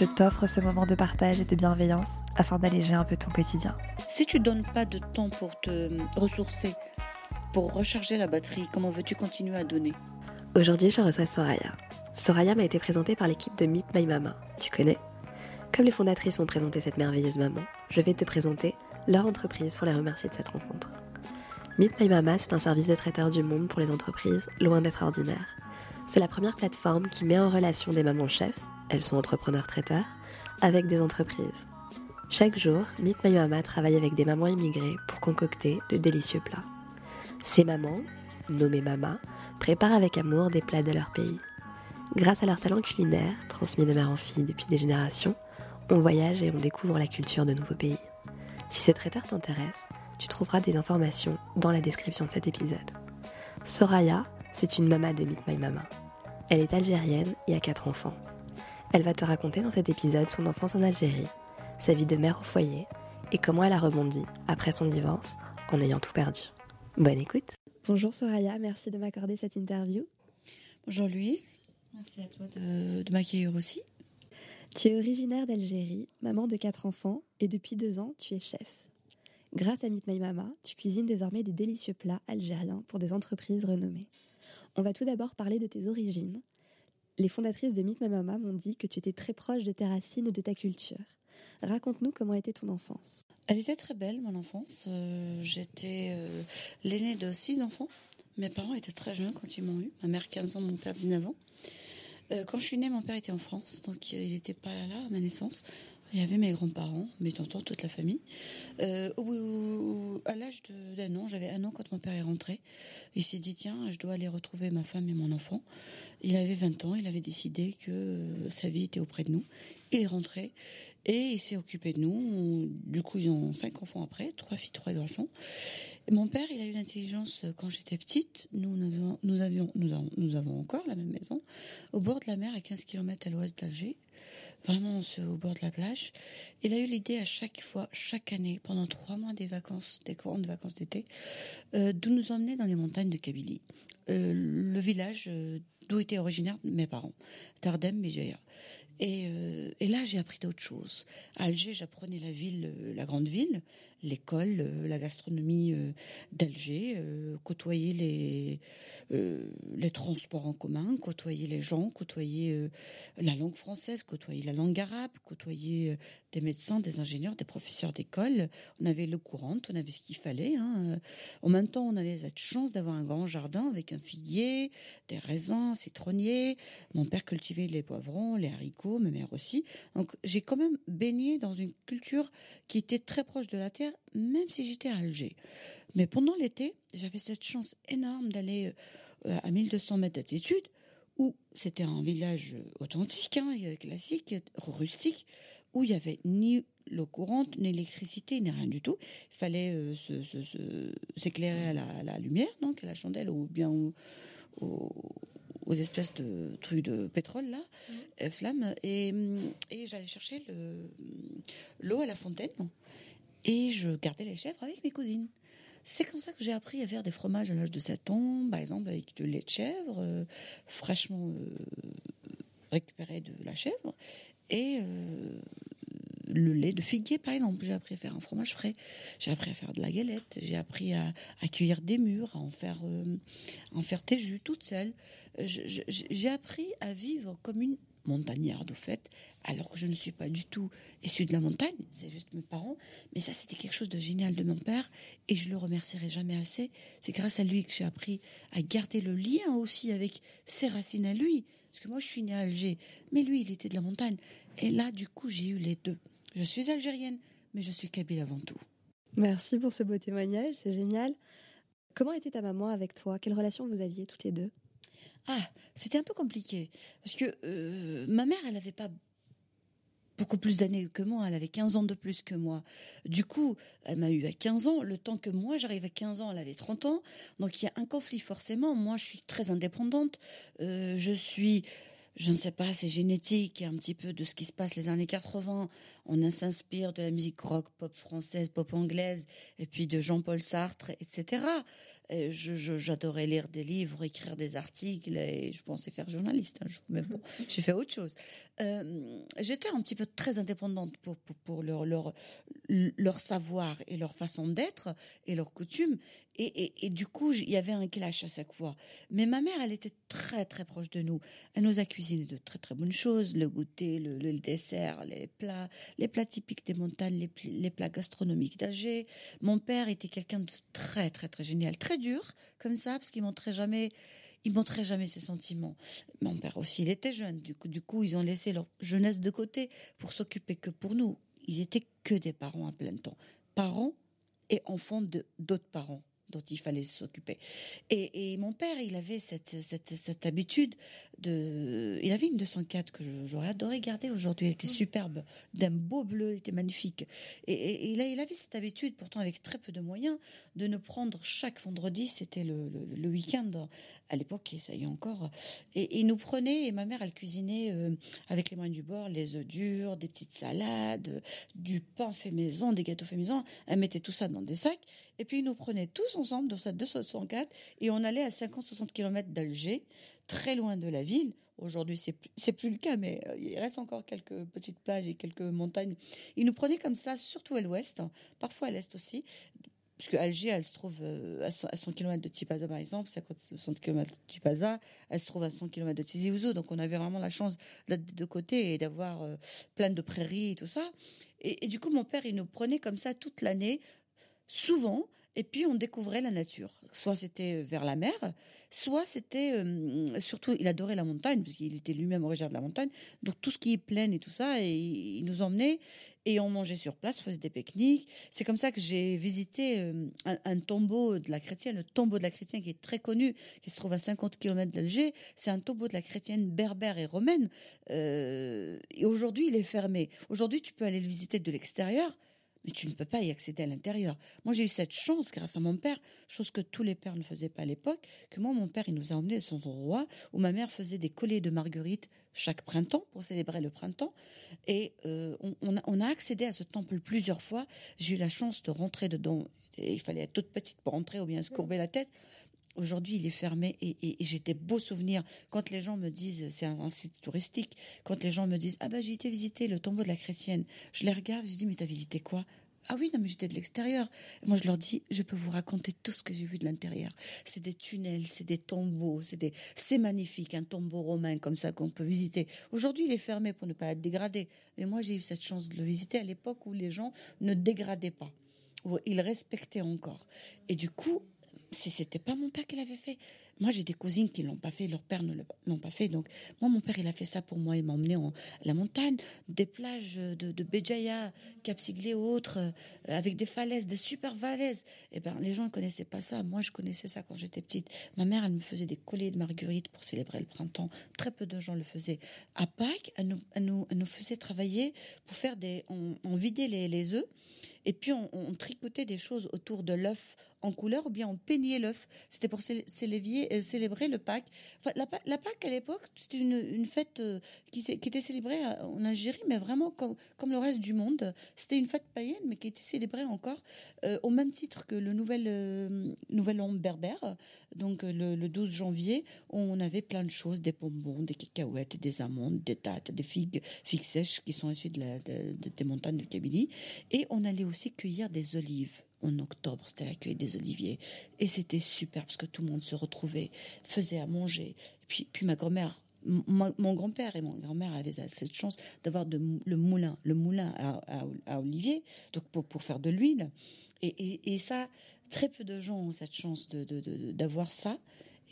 je t'offre ce moment de partage et de bienveillance afin d'alléger un peu ton quotidien. Si tu donnes pas de temps pour te ressourcer, pour recharger la batterie, comment veux-tu continuer à donner? Aujourd'hui, je reçois Soraya. Soraya m'a été présentée par l'équipe de Meet My Mama. Tu connais? Comme les fondatrices m'ont présenté cette merveilleuse maman, je vais te présenter leur entreprise pour les remercier de cette rencontre. Meet My Mama, c'est un service de traiteur du monde pour les entreprises, loin d'être ordinaire. C'est la première plateforme qui met en relation des mamans chefs, elles sont entrepreneurs traiteurs, avec des entreprises. Chaque jour, Meet My Mama travaille avec des mamans immigrées pour concocter de délicieux plats. Ces mamans, nommées Mama, préparent avec amour des plats de leur pays. Grâce à leur talent culinaire, transmis de mère en fille depuis des générations, on voyage et on découvre la culture de nouveaux pays. Si ce traiteur t'intéresse, tu trouveras des informations dans la description de cet épisode. Soraya, c'est une maman de Meet My Mama. Elle est algérienne et a quatre enfants. Elle va te raconter dans cet épisode son enfance en Algérie, sa vie de mère au foyer et comment elle a rebondi après son divorce en ayant tout perdu. Bonne écoute. Bonjour Soraya, merci de m'accorder cette interview. Bonjour Louise, merci à toi de, de m'accueillir aussi. Tu es originaire d'Algérie, maman de quatre enfants et depuis deux ans tu es chef. Grâce à Meet My Mama, tu cuisines désormais des délicieux plats algériens pour des entreprises renommées. On va tout d'abord parler de tes origines. Les fondatrices de Meet My Mama m'ont dit que tu étais très proche de tes racines et de ta culture. Raconte-nous comment était ton enfance. Elle était très belle, mon enfance. Euh, J'étais euh, l'aînée de six enfants. Mes parents étaient très jeunes quand ils m'ont eu. Ma mère 15 ans, mon père 19 ans. Euh, quand je suis née, mon père était en France, donc il n'était pas là à ma naissance. Il y avait mes grands-parents, mes tontons, toute la famille. Euh, à l'âge d'un an, j'avais un an quand mon père est rentré. Il s'est dit, tiens, je dois aller retrouver ma femme et mon enfant. Il avait 20 ans, il avait décidé que sa vie était auprès de nous. Il est rentré et il s'est occupé de nous. Du coup, ils ont cinq enfants après, trois filles, trois garçons. Et mon père, il a eu l'intelligence quand j'étais petite. Nous, nous, avions, nous, avons, nous avons encore la même maison, au bord de la mer, à 15 km à l'ouest d'Alger vraiment au bord de la plage. Il a eu l'idée à chaque fois, chaque année, pendant trois mois des vacances, des grandes vacances d'été, euh, de nous emmener dans les montagnes de Kabylie, euh, le village euh, d'où étaient originaires mes parents, Tardem, Béjaïa. Et, et, là, j'ai appris d'autres choses. À Alger, j'apprenais la ville, la grande ville, l'école, la gastronomie d'Alger, côtoyer les, euh, les transports en commun, côtoyer les gens, côtoyer euh, la langue française, côtoyer la langue arabe, côtoyer euh, des médecins, des ingénieurs, des professeurs d'école. On avait l'eau courante, on avait ce qu'il fallait. Hein. En même temps, on avait cette chance d'avoir un grand jardin avec un figuier, des raisins, citronniers. Mon père cultivait les poivrons, les haricots, ma mère aussi. Donc j'ai quand même baigné dans une culture qui était très proche de la terre, même si j'étais à Alger. Mais pendant l'été, j'avais cette chance énorme d'aller euh, à 1200 mètres d'altitude, où c'était un village authentique, hein, classique, rustique, où il n'y avait ni l'eau courante, ni l'électricité, ni rien du tout. Il fallait euh, s'éclairer à, à, la lumière, donc à la chandelle, ou bien au, au, aux espèces de trucs de pétrole là, mmh. euh, flammes, et, et j'allais chercher l'eau à la fontaine, et je gardais les chèvres avec mes cousines. C'est comme ça que j'ai appris à faire des fromages à l'âge de 7 ans, par exemple avec du lait de chèvre, euh, fraîchement euh, récupéré de la chèvre, et euh, le lait de figuier, par exemple. J'ai appris à faire un fromage frais, j'ai appris à faire de la galette, j'ai appris à, à, cueillir des mûres, à en faire, euh, en faire tes jus toute seule. J'ai appris à vivre comme une montagnarde, au fait, alors que je ne suis pas du tout issue de la montagne, c'est juste mes parents. Mais ça, c'était quelque chose de génial de mon père, et je le remercierai jamais assez. C'est grâce à lui que j'ai appris à garder le lien aussi avec ses racines à lui. Parce que moi, je suis née à Alger, mais lui, il était de la montagne. Et là, du coup, j'ai eu les deux. Je suis algérienne, mais je suis kabyle avant tout. Merci pour ce beau témoignage, c'est génial. Comment était ta maman avec toi? Quelle relation vous aviez toutes les deux? Ah, c'était un peu compliqué parce que euh, ma mère, elle n'avait pas beaucoup plus d'années que moi. Elle avait 15 ans de plus que moi. Du coup, elle m'a eu à 15 ans. Le temps que moi, j'arrive à 15 ans, elle avait 30 ans. Donc, il y a un conflit forcément. Moi, je suis très indépendante. Euh, je suis je ne sais pas, c'est génétique, un petit peu de ce qui se passe les années 80. On s'inspire de la musique rock, pop française, pop anglaise, et puis de Jean-Paul Sartre, etc. J'adorais lire des livres, écrire des articles, et je pensais faire journaliste un jour, mais bon, j'ai fait autre chose. Euh, j'étais un petit peu très indépendante pour, leur, savoir et leur façon d'être et leurs coutumes. Et, du coup, il y avait un clash à chaque fois. Mais ma mère, elle était très, très proche de nous. Elle nous a cuisiné de très, très bonnes choses. Le goûter, le, le dessert, les plats, les plats typiques des montagnes, les, les plats gastronomiques d'Alger. Mon père était quelqu'un de très, très, très génial. Très dur, comme ça, parce qu'il montrait jamais il montrait jamais ses sentiments. Mon père aussi, il était jeune. Du coup, ils ont laissé leur jeunesse de côté pour s'occuper que pour nous. Ils étaient que des parents à plein temps. Parents et enfants d'autres parents dont il fallait s'occuper. Et, mon père, il avait cette, cette, cette, habitude de... Il avait une 204 que j'aurais adoré garder aujourd'hui. Elle était mmh. superbe, d'un beau bleu, elle était magnifique. Et, a, il avait cette habitude, pourtant avec très peu de moyens, de nous prendre chaque vendredi, c'était le, le, week-end à l'époque, et ça y est encore. Et il nous prenait, et ma mère, elle cuisinait euh, avec les moyens du bord, les œufs durs, des petites salades, du pain fait maison, des gâteaux fait maison. Elle mettait tout ça dans des sacs, et puis il nous prenait tous ensemble dans sa 264 et on allait à 50-60 km d'Alger, très loin de la ville. Aujourd'hui, c'est plus, plus le cas, mais euh, il reste encore quelques petites plages et quelques montagnes. Il nous prenait comme ça, surtout à l'ouest, hein, parfois à l'est aussi, puisque Alger, elle se trouve euh, à 100 km de Tipaza, par exemple, 50-60 km de Tipaza, elle se trouve à 100 km de Tizi Ouzou, donc on avait vraiment la chance d'être de côté et d'avoir euh, plein de prairies et tout ça. et, du coup, mon père, il nous prenait comme ça toute l'année, souvent, et puis on découvrait la nature. Soit c'était vers la mer, soit c'était euh, surtout il adorait la montagne parce qu'il était lui-même originaire de la montagne. Donc tout ce qui est plaine et tout ça, et il nous emmenait et on mangeait sur place, faisait des pique-niques. C'est comme ça que j'ai visité euh, un, tombeau de la chrétienne, le tombeau de la chrétienne qui est très connu, qui se trouve à 50 km d'Alger. C'est un tombeau de la chrétienne berbère et romaine. Euh, et aujourd'hui, il est fermé. Aujourd'hui, tu peux aller le visiter de l'extérieur mais tu ne peux pas y accéder à l'intérieur. Moi, j'ai eu cette chance grâce à mon père, chose que tous les pères ne faisaient pas à l'époque, que moi, mon père, il nous a emmenés à son endroit où ma mère faisait des colliers de marguerite chaque printemps pour célébrer le printemps. Et euh, on, a, accédé à ce temple plusieurs fois. J'ai eu la chance de rentrer dedans. il fallait être toute petite pour rentrer ou bien se courber la tête. Aujourd'hui, il est fermé et, j'ai des beaux souvenirs. Quand les gens me disent, c'est un, site touristique, quand les gens me disent, ah ben j'ai été visiter le tombeau de la chrétienne, je les regarde, je dis, mais t'as visité quoi? Ah oui, non, mais j'étais de l'extérieur. Moi, je leur dis, je peux vous raconter tout ce que j'ai vu de l'intérieur. C'est des tunnels, c'est des tombeaux, c'est c'est magnifique, un tombeau romain comme ça qu'on peut visiter. Aujourd'hui, il est fermé pour ne pas être dégradé. Mais moi, j'ai eu cette chance de le visiter à l'époque où les gens ne dégradaient pas, où ils respectaient encore. Et du coup, si c'était pas mon père qui l'avait fait. Moi, j'ai des cousines qui l'ont pas fait, leur père ne l'ont pas fait. Donc, moi, mon père, il a fait ça pour moi. Il m'a emmené en la montagne, des plages de, de Béjaïa, Cap Siglé ou autres, euh, avec des falaises, des super falaises. Eh ben, les gens ne connaissaient pas ça. Moi, je connaissais ça quand j'étais petite. Ma mère, elle me faisait des colliers de marguerite pour célébrer le printemps. Très peu de gens le faisaient. À Pâques, elle nous, faisait travailler pour faire des, on, vidait les, les œufs et puis on, on tricotait des choses autour de l'œuf en couleur ou bien on peignait l'œuf. C'était pour euh, célébrer le Pâques. Enfin, la, Pâques, à l'époque, c'était une, fête euh, qui, était célébrée euh, en Algérie, mais vraiment comme, le reste du monde. C'était une fête païenne, mais qui était célébrée encore au même titre que le nouvel, nouvel an berbère. Donc le, le, 12 janvier, on avait plein de choses, des bonbons, des cacahuètes, des amandes, des dattes, des figues, figues sèches qui sont issues des montagnes de Kabylie. Et on allait aussi cueillir des olives en octobre, c'était l'accueil des oliviers. Et c'était super parce que tout le monde se retrouvait, faisait à manger. puis, puis ma grand-mère, mon grand-père et mon grand-mère avaient cette chance d'avoir le moulin, le moulin à, à, olivier, donc pour, pour, faire de l'huile. Et, et, ça, très peu de gens ont cette chance d'avoir ça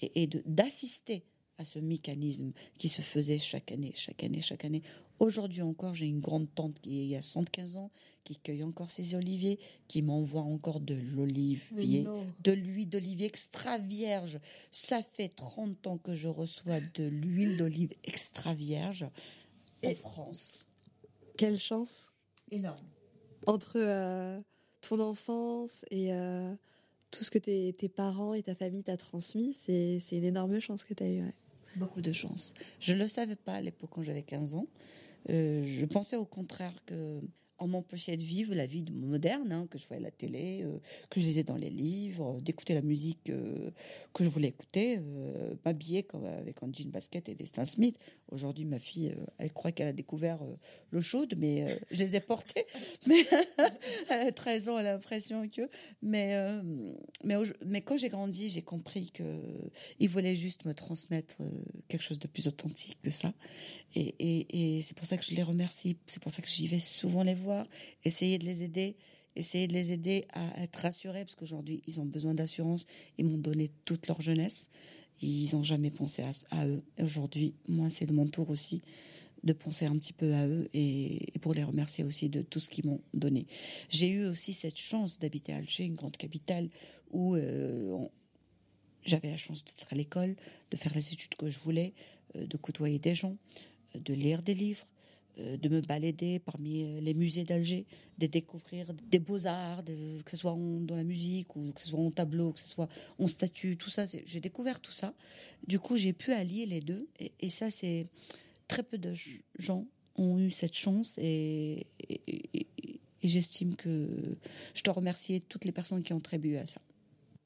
et, et d'assister à ce mécanisme qui se faisait chaque année, chaque année, chaque année. Aujourd'hui encore, j'ai une grande tante qui a 115 ans, qui cueille encore ses oliviers, qui m'envoie encore de l'olivier, de l'huile d'olivier extra vierge. Ça fait 30 ans que je reçois de l'huile d'olive extra vierge en France. Quelle chance Énorme. Entre euh, ton enfance et euh, tout ce que tes, tes parents et ta famille t'a transmis, c'est c'est une énorme chance que tu as eue. ouais. Beaucoup de chance. Je ne le savais pas à l'époque quand j'avais 15 ans. Euh, je pensais au contraire que on m'empêchait de vivre la vie de- moderne, hein, que je voyais à la télé, euh, que je lisais dans les livres, euh, d'écouter la musique euh, que je voulais écouter, euh, m'habiller avec un jean basket et des Stan Smith. Aujourd'hui, ma fille, elle croit qu'elle a découvert l'eau chaude, mais je les ai portés. Mais a 13 ans, elle a l'impression que. Mais, mais, mais quand j'ai grandi, j'ai compris que il voulait juste me transmettre quelque chose de plus authentique que ça. Et, et c'est pour ça que je les remercie. C'est pour ça que j'y vais souvent les voir, essayer de les aider, essayer de les aider à être rassurés, parce qu'aujourd'hui, ils ont besoin d'assurance. Ils m'ont donné toute leur jeunesse. Ils n'ont jamais pensé à, eux. Aujourd'hui, moi, c'est de mon tour aussi de penser un petit peu à eux et, pour les remercier aussi de tout ce qu'ils m'ont donné. J'ai eu aussi cette chance d'habiter Alger, une grande capitale, où euh, j'avais la chance d'être à l'école, de faire les études que je voulais, euh, de côtoyer des gens, euh, de lire des livres, de me balader parmi euh, les musées d'Alger, de découvrir des beaux-arts, de- que ce soit en- dans la musique ou que ce soit en tableau, que ce soit en statue, tout ça. J'ai découvert tout ça. Du coup, j'ai pu allier les deux. Et, ça, c'est très peu de gens ont eu cette chance et- et j'estime que je dois remercier toutes les personnes qui ont contribué à ça.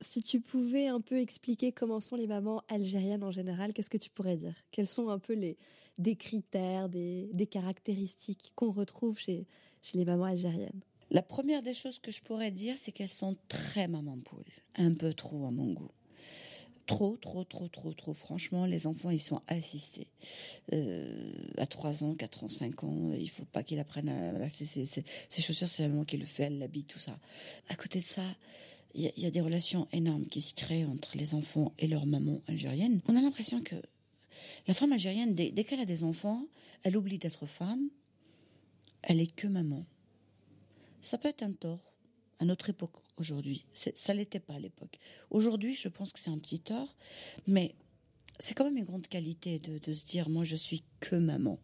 Si tu pouvais un peu expliquer comment sont les mamans algériennes en général, qu'est-ce que tu pourrais dire? Quels sont un peu les des critères, des, des caractéristiques qu'on retrouve chez, chez les mamans algériennes? La première des choses que je pourrais dire, c'est qu'elles sont très maman poule. Un peu trop à mon goût. Trop, trop, trop, trop, trop. Franchement, les enfants, ils sont assistés. Euh, à 3 ans, 4 ans, 5 ans, il faut pas qu'ils apprennent à... C'est- ces chaussures, c'est la maman qui le fait, elle l'habille, tout ça. À côté de ça, il y, a- des relations énormes qui se créent entre les enfants et leur maman algérienne. On a l'impression que la femme algérienne, dès, qu'elle a des enfants, elle oublie d'être femme. Elle est que maman. Ça peut être un tort à notre époque aujourd'hui. Ça l'était pas à l'époque. Aujourd'hui, je pense que c'est un petit tort, mais c'est quand même une grande qualité de, de se dire moi je suis que maman.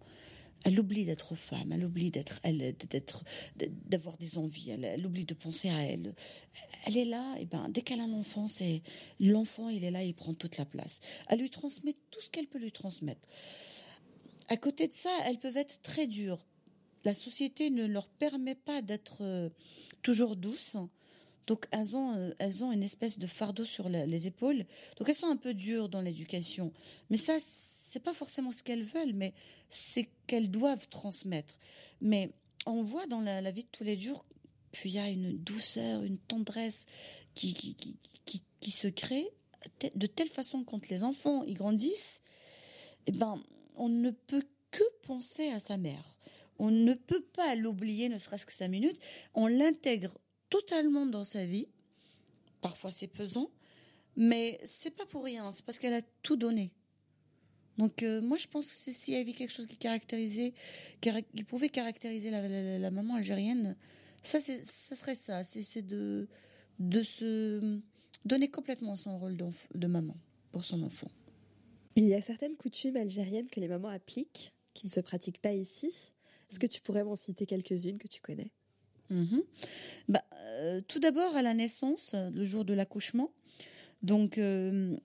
Elle oublie d'être femme, elle oublie d'être d'avoir des envies, elle, elle oublie de penser à elle. Elle est là, et ben dès qu'elle a un enfant, c'est l'enfant, il est là, il prend toute la place. Elle lui transmet tout ce qu'elle peut lui transmettre. À côté de ça, elles peuvent être très dures. La société ne leur permet pas d'être euh, toujours douces. Donc elles ont, euh, elles ont une espèce de fardeau sur les épaules. Donc elles sont un peu dures dans l'éducation. Mais ça, c'est pas forcément ce qu'elles veulent, mais c'est qu'elles doivent transmettre. Mais on voit dans la, vie de tous les jours, puis il y a une douceur, une tendresse qui, qui, qui, qui, se crée de telle façon quand les enfants y grandissent, eh ben, on ne peut que penser à sa mère. On ne peut pas l'oublier, ne serait-ce que cinq minutes. On l'intègre totalement dans sa vie. Parfois c'est pesant, mais c'est pas pour rien. C'est parce qu'elle a tout donné. Donc euh, moi je pense que s'il y avait quelque chose qui caractérisait, cara- qui pouvait caractériser la, la- la maman algérienne, ça serait ça. C'est, de de se donner complètement son rôle de maman pour son enfant. Il y a certaines coutumes algériennes que les mamans appliquent, qui ne se pratiquent pas ici. Est-ce que tu pourrais m'en citer quelques-unes que tu connais? Mhm. Bah, euh, tout d'abord, à la naissance, le jour de l'accouchement. Donc, euh,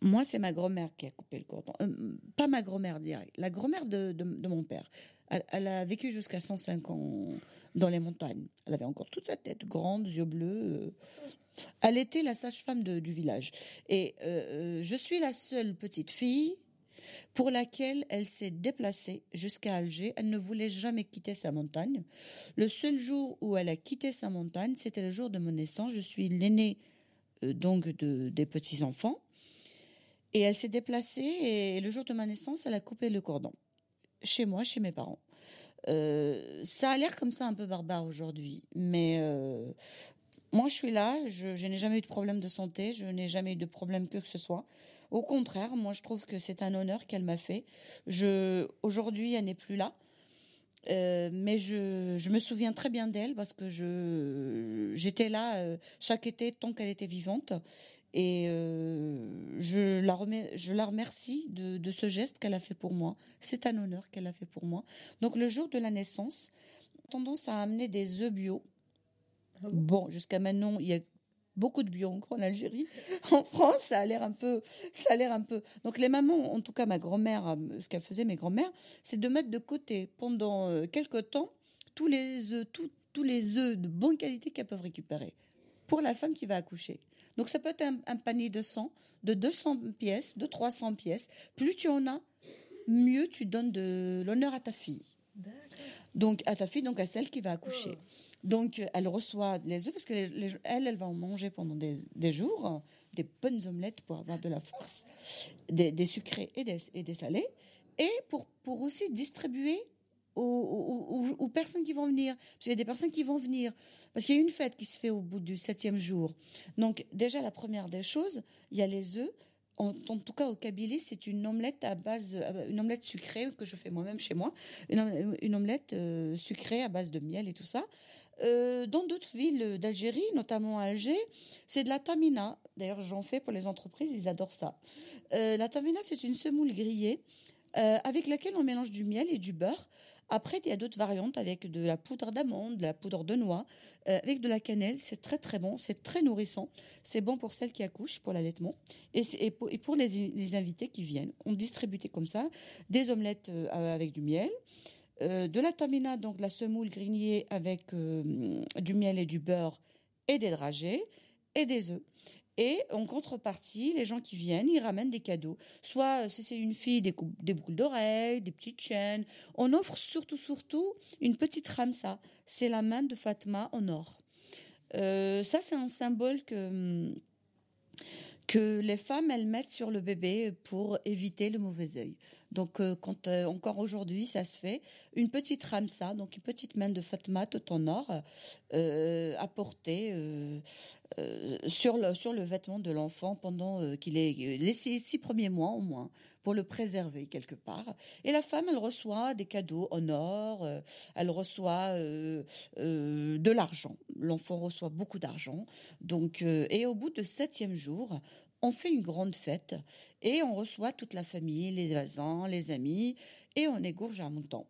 moi, c'est ma grand-mère qui a coupé le cordon. Euh, pas ma grand-mère direct, la grand-mère de, mon père. Elle, a vécu jusqu'à 105 ans dans les montagnes. Elle avait encore toute sa tête grande, yeux bleus. euh. Elle était la sage-femme du village. Et euh, je suis la seule petite fille pour laquelle elle s'est déplacée jusqu'à Alger. Elle ne voulait jamais quitter sa montagne. Le seul jour où elle a quitté sa montagne, c'était le jour de mon naissance. Je suis l'aînée donc de, des petits enfants. Et elle s'est déplacée et le jour de ma naissance, elle a coupé le cordon chez moi, chez mes parents. Euh, ça a l'air comme ça un peu barbare aujourd'hui, mais euh, moi je suis là, je, n'ai jamais eu de problème de santé, je n'ai jamais eu de problème que ce soit. Au contraire, moi je trouve que c'est un honneur qu'elle m'a fait. Aujourd'hui elle n'est plus là. Euh, mais je, me souviens très bien d'elle parce que j'étais là chaque été tant qu'elle était vivante Et euh, je, la remets, je la remercie de, de ce geste qu'elle a fait pour moi. C'est un honneur qu'elle a fait pour moi. Donc le jour de la naissance, tendance à amener des œufs bio. Bon, jusqu'à maintenant, il y a beaucoup de bio encore en Algérie. En France, ça a l'air un peu, ça a l'air un peu. Donc les mamans, en tout cas ma grand-mère, euh, ce qu'elle faisait mes grand-mères, c'est de mettre de côté pendant euh, quelques temps tous les œufs, tous tous les œufs de bonne qualité qu'elles peuvent récupérer pour la femme qui va accoucher. Donc ça peut être un, un panier de 100, de 200 pièces, de 300 pièces. Plus tu en as, mieux tu donnes de l'honneur à ta fille. Donc à ta fille, donc à celle qui va accoucher. Donc elle reçoit les œufs parce que les- les- elle, elle va en manger pendant des, des jours, des bonnes omelettes pour avoir de la force, des, des sucrés et des, et des salés, et pour pour aussi distribuer aux, aux- aux- aux personnes qui vont venir. Parce qu'il y a des personnes qui vont venir. Parce qu'il y a une fête qui se fait au bout du septième jour. Donc, déjà, la première des choses, il y a les œufs. En, tout cas, au Kabylie, c'est une omelette à base, euh, une omelette sucrée que je fais moi-même chez moi. Une, om- une omelette euh, sucrée à base de miel et tout ça. Euh, dans d'autres villes d'Algérie, notamment à Alger, c'est de la tamina. D'ailleurs, j'en fais pour les entreprises, ils adorent ça. La tamina, c'est une semoule grillée avec laquelle on mélange du miel et du beurre. Après, il y a d'autres variantes avec de la poudre d'amande, de la poudre de noix, euh, avec de la cannelle. C'est très très bon, c'est très nourrissant. C'est bon pour celles qui accouchent, pour l'allaitement, et, pour, les, invités qui viennent. On distribue comme ça des omelettes euh, avec du miel, euh, de la tamina, donc de la semoule grillée avec du miel et du beurre et des dragées et des œufs. Et en contrepartie, les gens qui viennent, ils ramènent des cadeaux. Soit, euh, si c'est une fille, des, boucles d'oreilles, des petites chaînes. On offre surtout, surtout, une petite ramsa. C'est la main de Fatma en or. Euh, ça, c'est un symbole que, que les femmes, elles mettent sur le bébé pour éviter le mauvais œil. Donc, euh, quand euh, encore aujourd'hui, ça se fait, une petite ramsa, donc une petite main de Fatma tout en or, porter euh, sur le sur le vêtement de l'enfant pendant qu'il est les six, six premiers mois au moins, pour le préserver quelque part. Et la femme, elle reçoit des cadeaux en or, elle reçoit de l'argent. L'enfant reçoit beaucoup d'argent. Donc, et au bout de septième jour, on fait une grande fête et on reçoit toute la famille, les voisins, les amis, et on égorge un montant.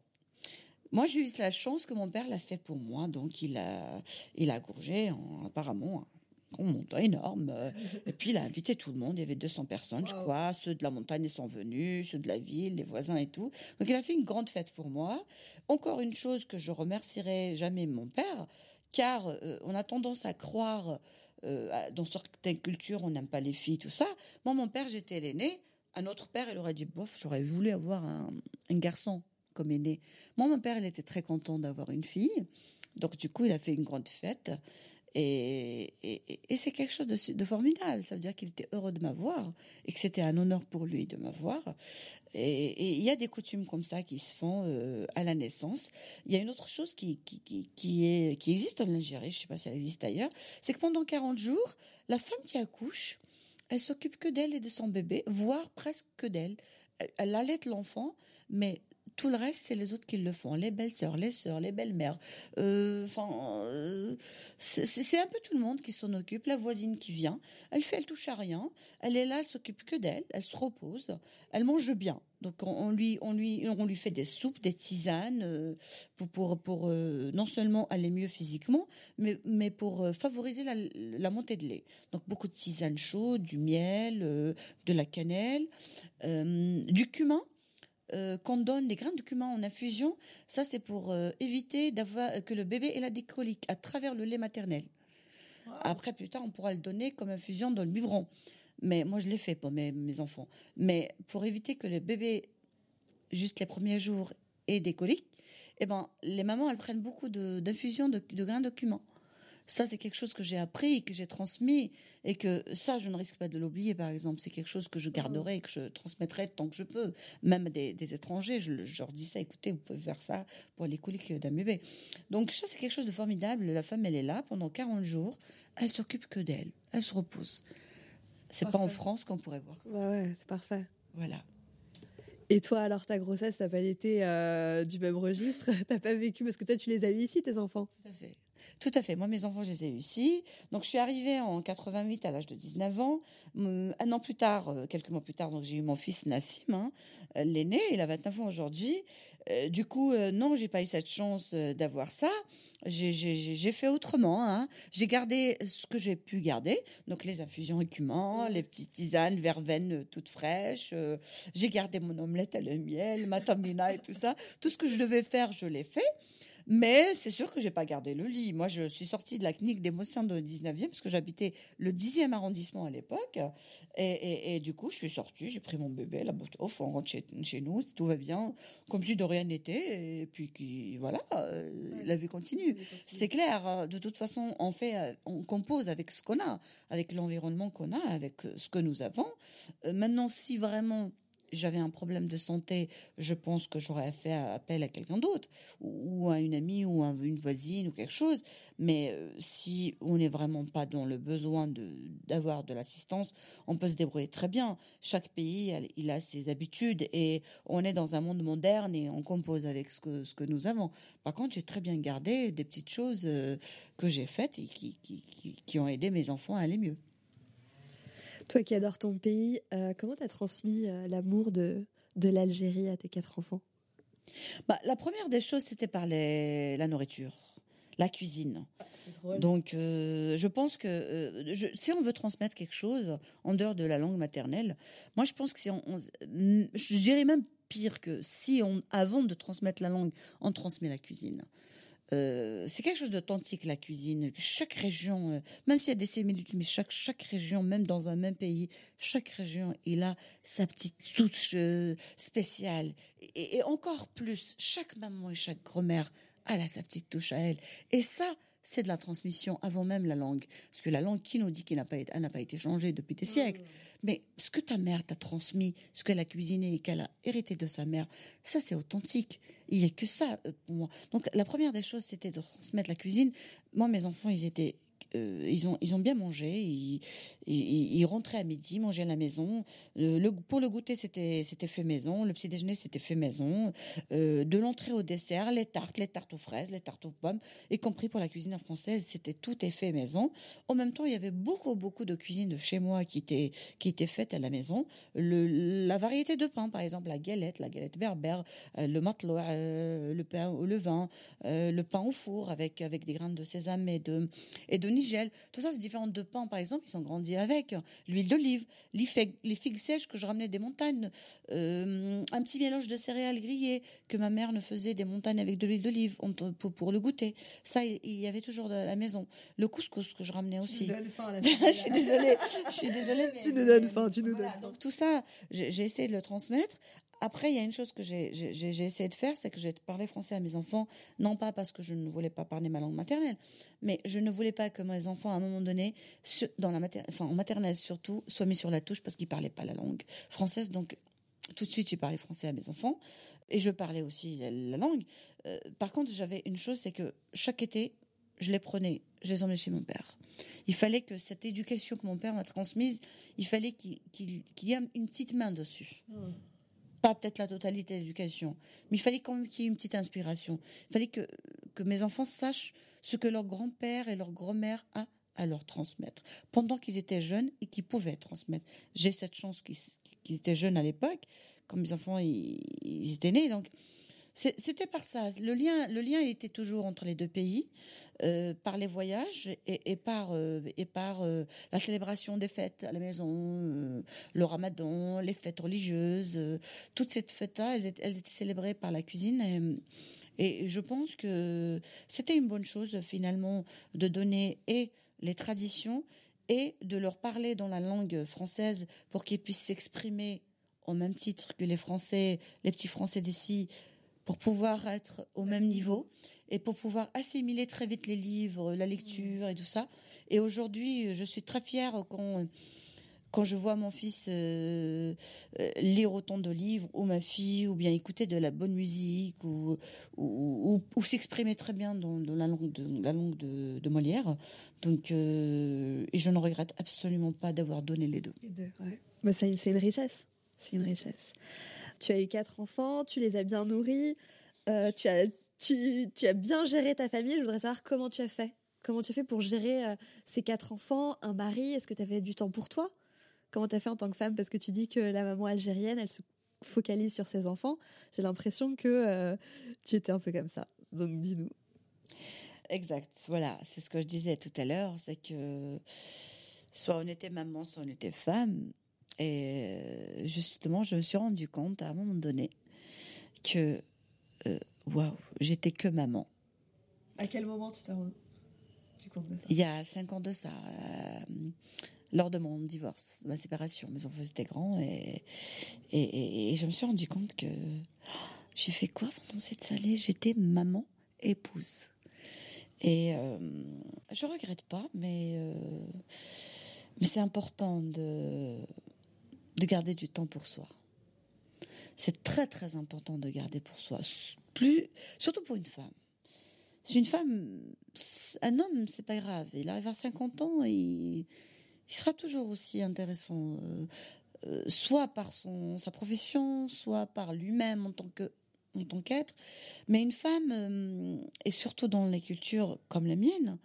Moi, j'ai eu la chance que mon père l'a fait pour moi, donc il a, il a gorgé en- apparemment un montant énorme. Et puis il a invité tout le monde. Il y avait 200 personnes, je crois. Ceux de la montagne ils sont venus, ceux de la ville, les voisins et tout. Donc il a fait une grande fête pour moi. Encore une chose que je remercierai jamais mon père, car euh, on a tendance à croire euh, dans certaines cultures, on n'aime pas les filles, tout ça. Moi, mon père, j'étais l'aîné. Un autre père, il aurait dit, bof, j'aurais voulu avoir un, un garçon comme aîné. Moi, mon père, il était très content d'avoir une fille. Donc, du coup, il a fait une grande fête. Et, c'est quelque chose de, formidable. Ça veut dire qu'il était heureux de m'avoir et que c'était un honneur pour lui de m'avoir. Et il y a des coutumes comme ça qui se font euh, à la naissance. Il y a une autre chose qui, qui, qui, est, qui existe en Algérie, je sais pas si elle existe ailleurs, c'est que pendant 40 jours, la femme qui accouche, elle s'occupe que d'elle et de son bébé, voire presque que d'elle. Elle- allaite l'enfant, mais tout le reste, c'est les autres qui le font. Les belles-sœurs, les sœurs, les belles-mères. Euh, Enfin, euh, c'est un peu tout le monde qui s'en occupe. La voisine qui vient, elle fait, elle touche à rien. Elle est là, elle s'occupe que d'elle. Elle se repose. Elle mange bien. Donc on, lui, on lui, on lui fait des soupes, des tisanes euh, pour pour, pour non seulement aller mieux physiquement, mais mais pour favoriser la, la montée de lait. Donc beaucoup de tisanes chaudes, du miel, de la cannelle, du cumin euh, qu'on donne des grains de cumin en infusion, ça c'est pour euh, éviter d'avoir que le bébé ait la décolique à travers le lait maternel. Après, plus tard, on pourra le donner comme infusion dans le biberon. Mais moi, je l'ai fait pour mes, mes enfants. Mais pour éviter que le bébé, juste les premiers jours, ait des coliques, eh ben, les mamans, elles prennent beaucoup de- d'infusions de, de grains de cumin. Ça, c'est quelque chose que j'ai appris, que j'ai transmis, et que ça, je ne risque pas de l'oublier, par exemple. C'est quelque chose que je garderai et que je transmettrai tant que je peux. Même à des, des étrangers, je, je leur dis ça, écoutez, vous pouvez faire ça pour les coliques d'un bébé. Donc ça, c'est quelque chose de formidable. La femme, elle est là pendant 40 jours, elle s'occupe que d'elle, elle se repose. C'est pas en. France qu'on pourrait voir ça. Ouais, ouais, c'est parfait. Voilà. Et toi, alors, ta grossesse, n'a pas été euh, du même registre? T'as pas vécu? Parce que toi, tu les as eu ici, tes enfants Tout à fait. Tout à fait. Moi, mes enfants, je les ai eus ici. Donc, je suis arrivée en 88 à l'âge de 19 ans. Hum, Un an plus tard, euh, quelques mois plus tard, donc j'ai eu mon fils Nassim, hein, euh, l'aîné. Il a 29 ans aujourd'hui. Euh, du coup, euh, non, j'ai pas eu cette chance euh, d'avoir ça. J'ai- fait autrement. Hein. J'ai gardé ce que j'ai pu garder. Donc, les infusions écumants, les petites tisanes, verveines toutes fraîches. j'ai gardé mon omelette à le miel, ma tamina et tout ça. Tout ce que je devais faire, je l'ai fait. Mais c'est sûr que j'ai pas gardé le lit. Moi, je suis sortie de la clinique d'émotion de 19e parce que j'habitais le 10e arrondissement à l'époque. Et, et- et du coup, je suis sortie, j'ai pris mon bébé, la botte off, on rentre chez, chez nous, tout va bien, comme si de rien n'était. Et puis, qui, voilà, euh, la vie continue. C'est clair. euh, De toute façon, on fait, euh, on compose avec ce qu'on a, avec l'environnement qu'on a, avec ce que nous avons. Maintenant, si vraiment j'avais un problème de santé, je pense que j'aurais fait appel à quelqu'un d'autre, ou à une amie, ou à une voisine, ou quelque chose. Mais euh, si on n'est vraiment pas dans le besoin d'avoir de l'assistance, on peut se débrouiller très bien. Chaque pays, il a ses habitudes, et on est dans un monde moderne et on compose avec ce que ce que nous avons. Par contre, j'ai très bien gardé des petites choses euh, que j'ai faites et qui, qui, qui, qui ont aidé mes enfants à aller mieux. Toi qui adores ton pays, euh, comment t'as transmis euh, l'amour de, de l'Algérie à tes quatre enfants? Bah, la première des choses, c'était par les- la nourriture, la cuisine. Donc, euh, je pense que euh, je- si on veut transmettre quelque chose en dehors de la langue maternelle, moi, je pense que si on, on- je dirais même pire que si on, avant de transmettre la langue, on transmet la cuisine. Euh, c'est quelque chose d'authentique la cuisine. Chaque région, euh, même s'il y a des similitudes, mais chaque chaque région, même dans un même pays, chaque région, il a sa petite touche euh, spéciale. Et, encore plus, chaque maman et chaque grand-mère a sa petite touche à elle. Et ça, c'est de la transmission avant même la langue. Parce que la langue, qui nous dit qu'elle n'a pas, pas été changée depuis des siècles Mais ce que ta mère t'a transmis, ce qu'elle a cuisiné et qu'elle a hérité de sa mère, ça, c'est authentique. Il n'y a que ça euh, pour moi. Donc, la première des choses, c'était de transmettre la cuisine. Moi, mes enfants, ils étaient euh, ils ont ils ont bien mangé. Ils, ils, rentraient à midi, mangeaient à la maison. Euh, pour le goûter, c'était fait maison. Le petit déjeuner, c'était fait maison. Euh, de l'entrée au dessert, les tartes, les tartes aux fraises, les tartes aux pommes, y compris pour la cuisine française, c'était tout est fait maison. En même temps, il y avait beaucoup beaucoup de cuisine de chez moi qui était qui était faite à la maison. La variété de pain, par exemple, la galette, la galette berbère, le matelot, le pain au levain, le pain au four avec avec des graines de sésame et de et de nigel. Tout ça, c'est différent de pain, par exemple, ils sont grandis avec l'huile d'olive, les figues, les figues sèches que je ramenais des montagnes, euh, un petit mélange de céréales grillées que ma mère ne faisait des montagnes avec de l'huile d'olive pour, pour le goûter. Ça, il y avait toujours de la maison. Le couscous que je ramenais aussi. je suis désolée, je suis désolée. Mais, Tu nous donnes mais- faim, tu nous voilà. donnes faim. Donc tout ça, j'ai essayé de le transmettre. Après, il y a une chose que j'ai essayé de faire, c'est que j'ai parlé français à mes enfants, non pas parce que je ne voulais pas parler ma langue maternelle, mais je ne voulais pas que mes enfants, à un moment donné, en maternelle surtout, soient mis sur la touche parce qu'ils parlaient pas la langue française. Donc, tout de suite, j'ai parlé français à mes enfants et je parlais aussi la, la langue. Euh, par contre, j'avais une chose, c'est que chaque été, je les prenais, je les emmenais chez mon père. Il fallait que cette éducation que mon père m'a transmise, il fallait qu'il y ait une petite main dessus. Pas peut-être la totalité de l'éducation, mais il fallait quand même qu'il y ait une petite inspiration. Il fallait que, que mes enfants sachent ce que leur grand-père et leur grand-mère a à leur transmettre pendant qu'ils étaient jeunes et qu'ils pouvaient transmettre. J'ai cette chance qu'ils étaient jeunes à l'époque, quand mes enfants ils, ils étaient nés, donc c'était par ça. Le lien, le lien était toujours entre les deux pays, euh, par les voyages et, par euh, et par euh, la célébration des fêtes à la maison, euh, le Ramadan, les fêtes religieuses, euh, toutes ces fêtes-là, elles, étaient- elles étaient célébrées par la cuisine. Et, et je pense que c'était une bonne chose finalement de donner et les traditions et de leur parler dans la langue française pour qu'ils puissent s'exprimer au même titre que les Français, les petits Français d'ici, pour pouvoir être au même niveau et pour pouvoir assimiler très vite les livres, la lecture et tout ça. Et aujourd'hui, je suis très fière quand quand je vois mon fils euh, euh, lire autant de livres, ou ma fille, ou bien écouter de la bonne musique, ou, ou, s'exprimer très bien dans, la langue de, Molière. Donc, euh, et je ne regrette absolument pas d'avoir donné les deux. Les deux, ouais. Bah, c'est une richesse. C'est une richesse. Tu as eu quatre enfants, tu les as bien nourris, tu, as, tu, as bien géré ta famille. Je voudrais savoir comment tu as fait. Comment tu as fait pour gérer euh, ces quatre enfants, un mari? Est-ce que tu avais du temps pour toi? Comment tu as fait en tant que femme? Parce que tu dis que la maman algérienne, elle se focalise sur ses enfants. J'ai l'impression que euh, tu étais un peu comme ça. Donc dis-nous. Exact. Voilà, c'est ce que je disais tout à l'heure, c'est que soit on était maman, soit on était femme. Et euh, justement, je me suis rendu compte à un moment donné que, waouh, j'étais que maman. À quel moment tu t'es rendu compte de ça? Il y a cinq ans de ça, euh, lors de mon divorce, ma séparation. Mes enfants étaient grands et, et, et- et je me suis rendu compte que oh, j'ai fait quoi pendant cette année J'étais maman, épouse. Et euh, je regrette pas, mais, euh, mais c'est important de, de garder du temps pour soi. C'est très très important de garder pour soi, surtout pour une femme. C'est une femme, un homme, c'est pas grave. Il arrive à 50 ans et il, sera toujours aussi intéressant, euh, euh, soit par son, sa profession, soit par lui-même en tant que en tant qu'être. Mais une femme, euh, et surtout dans les cultures comme la mienne,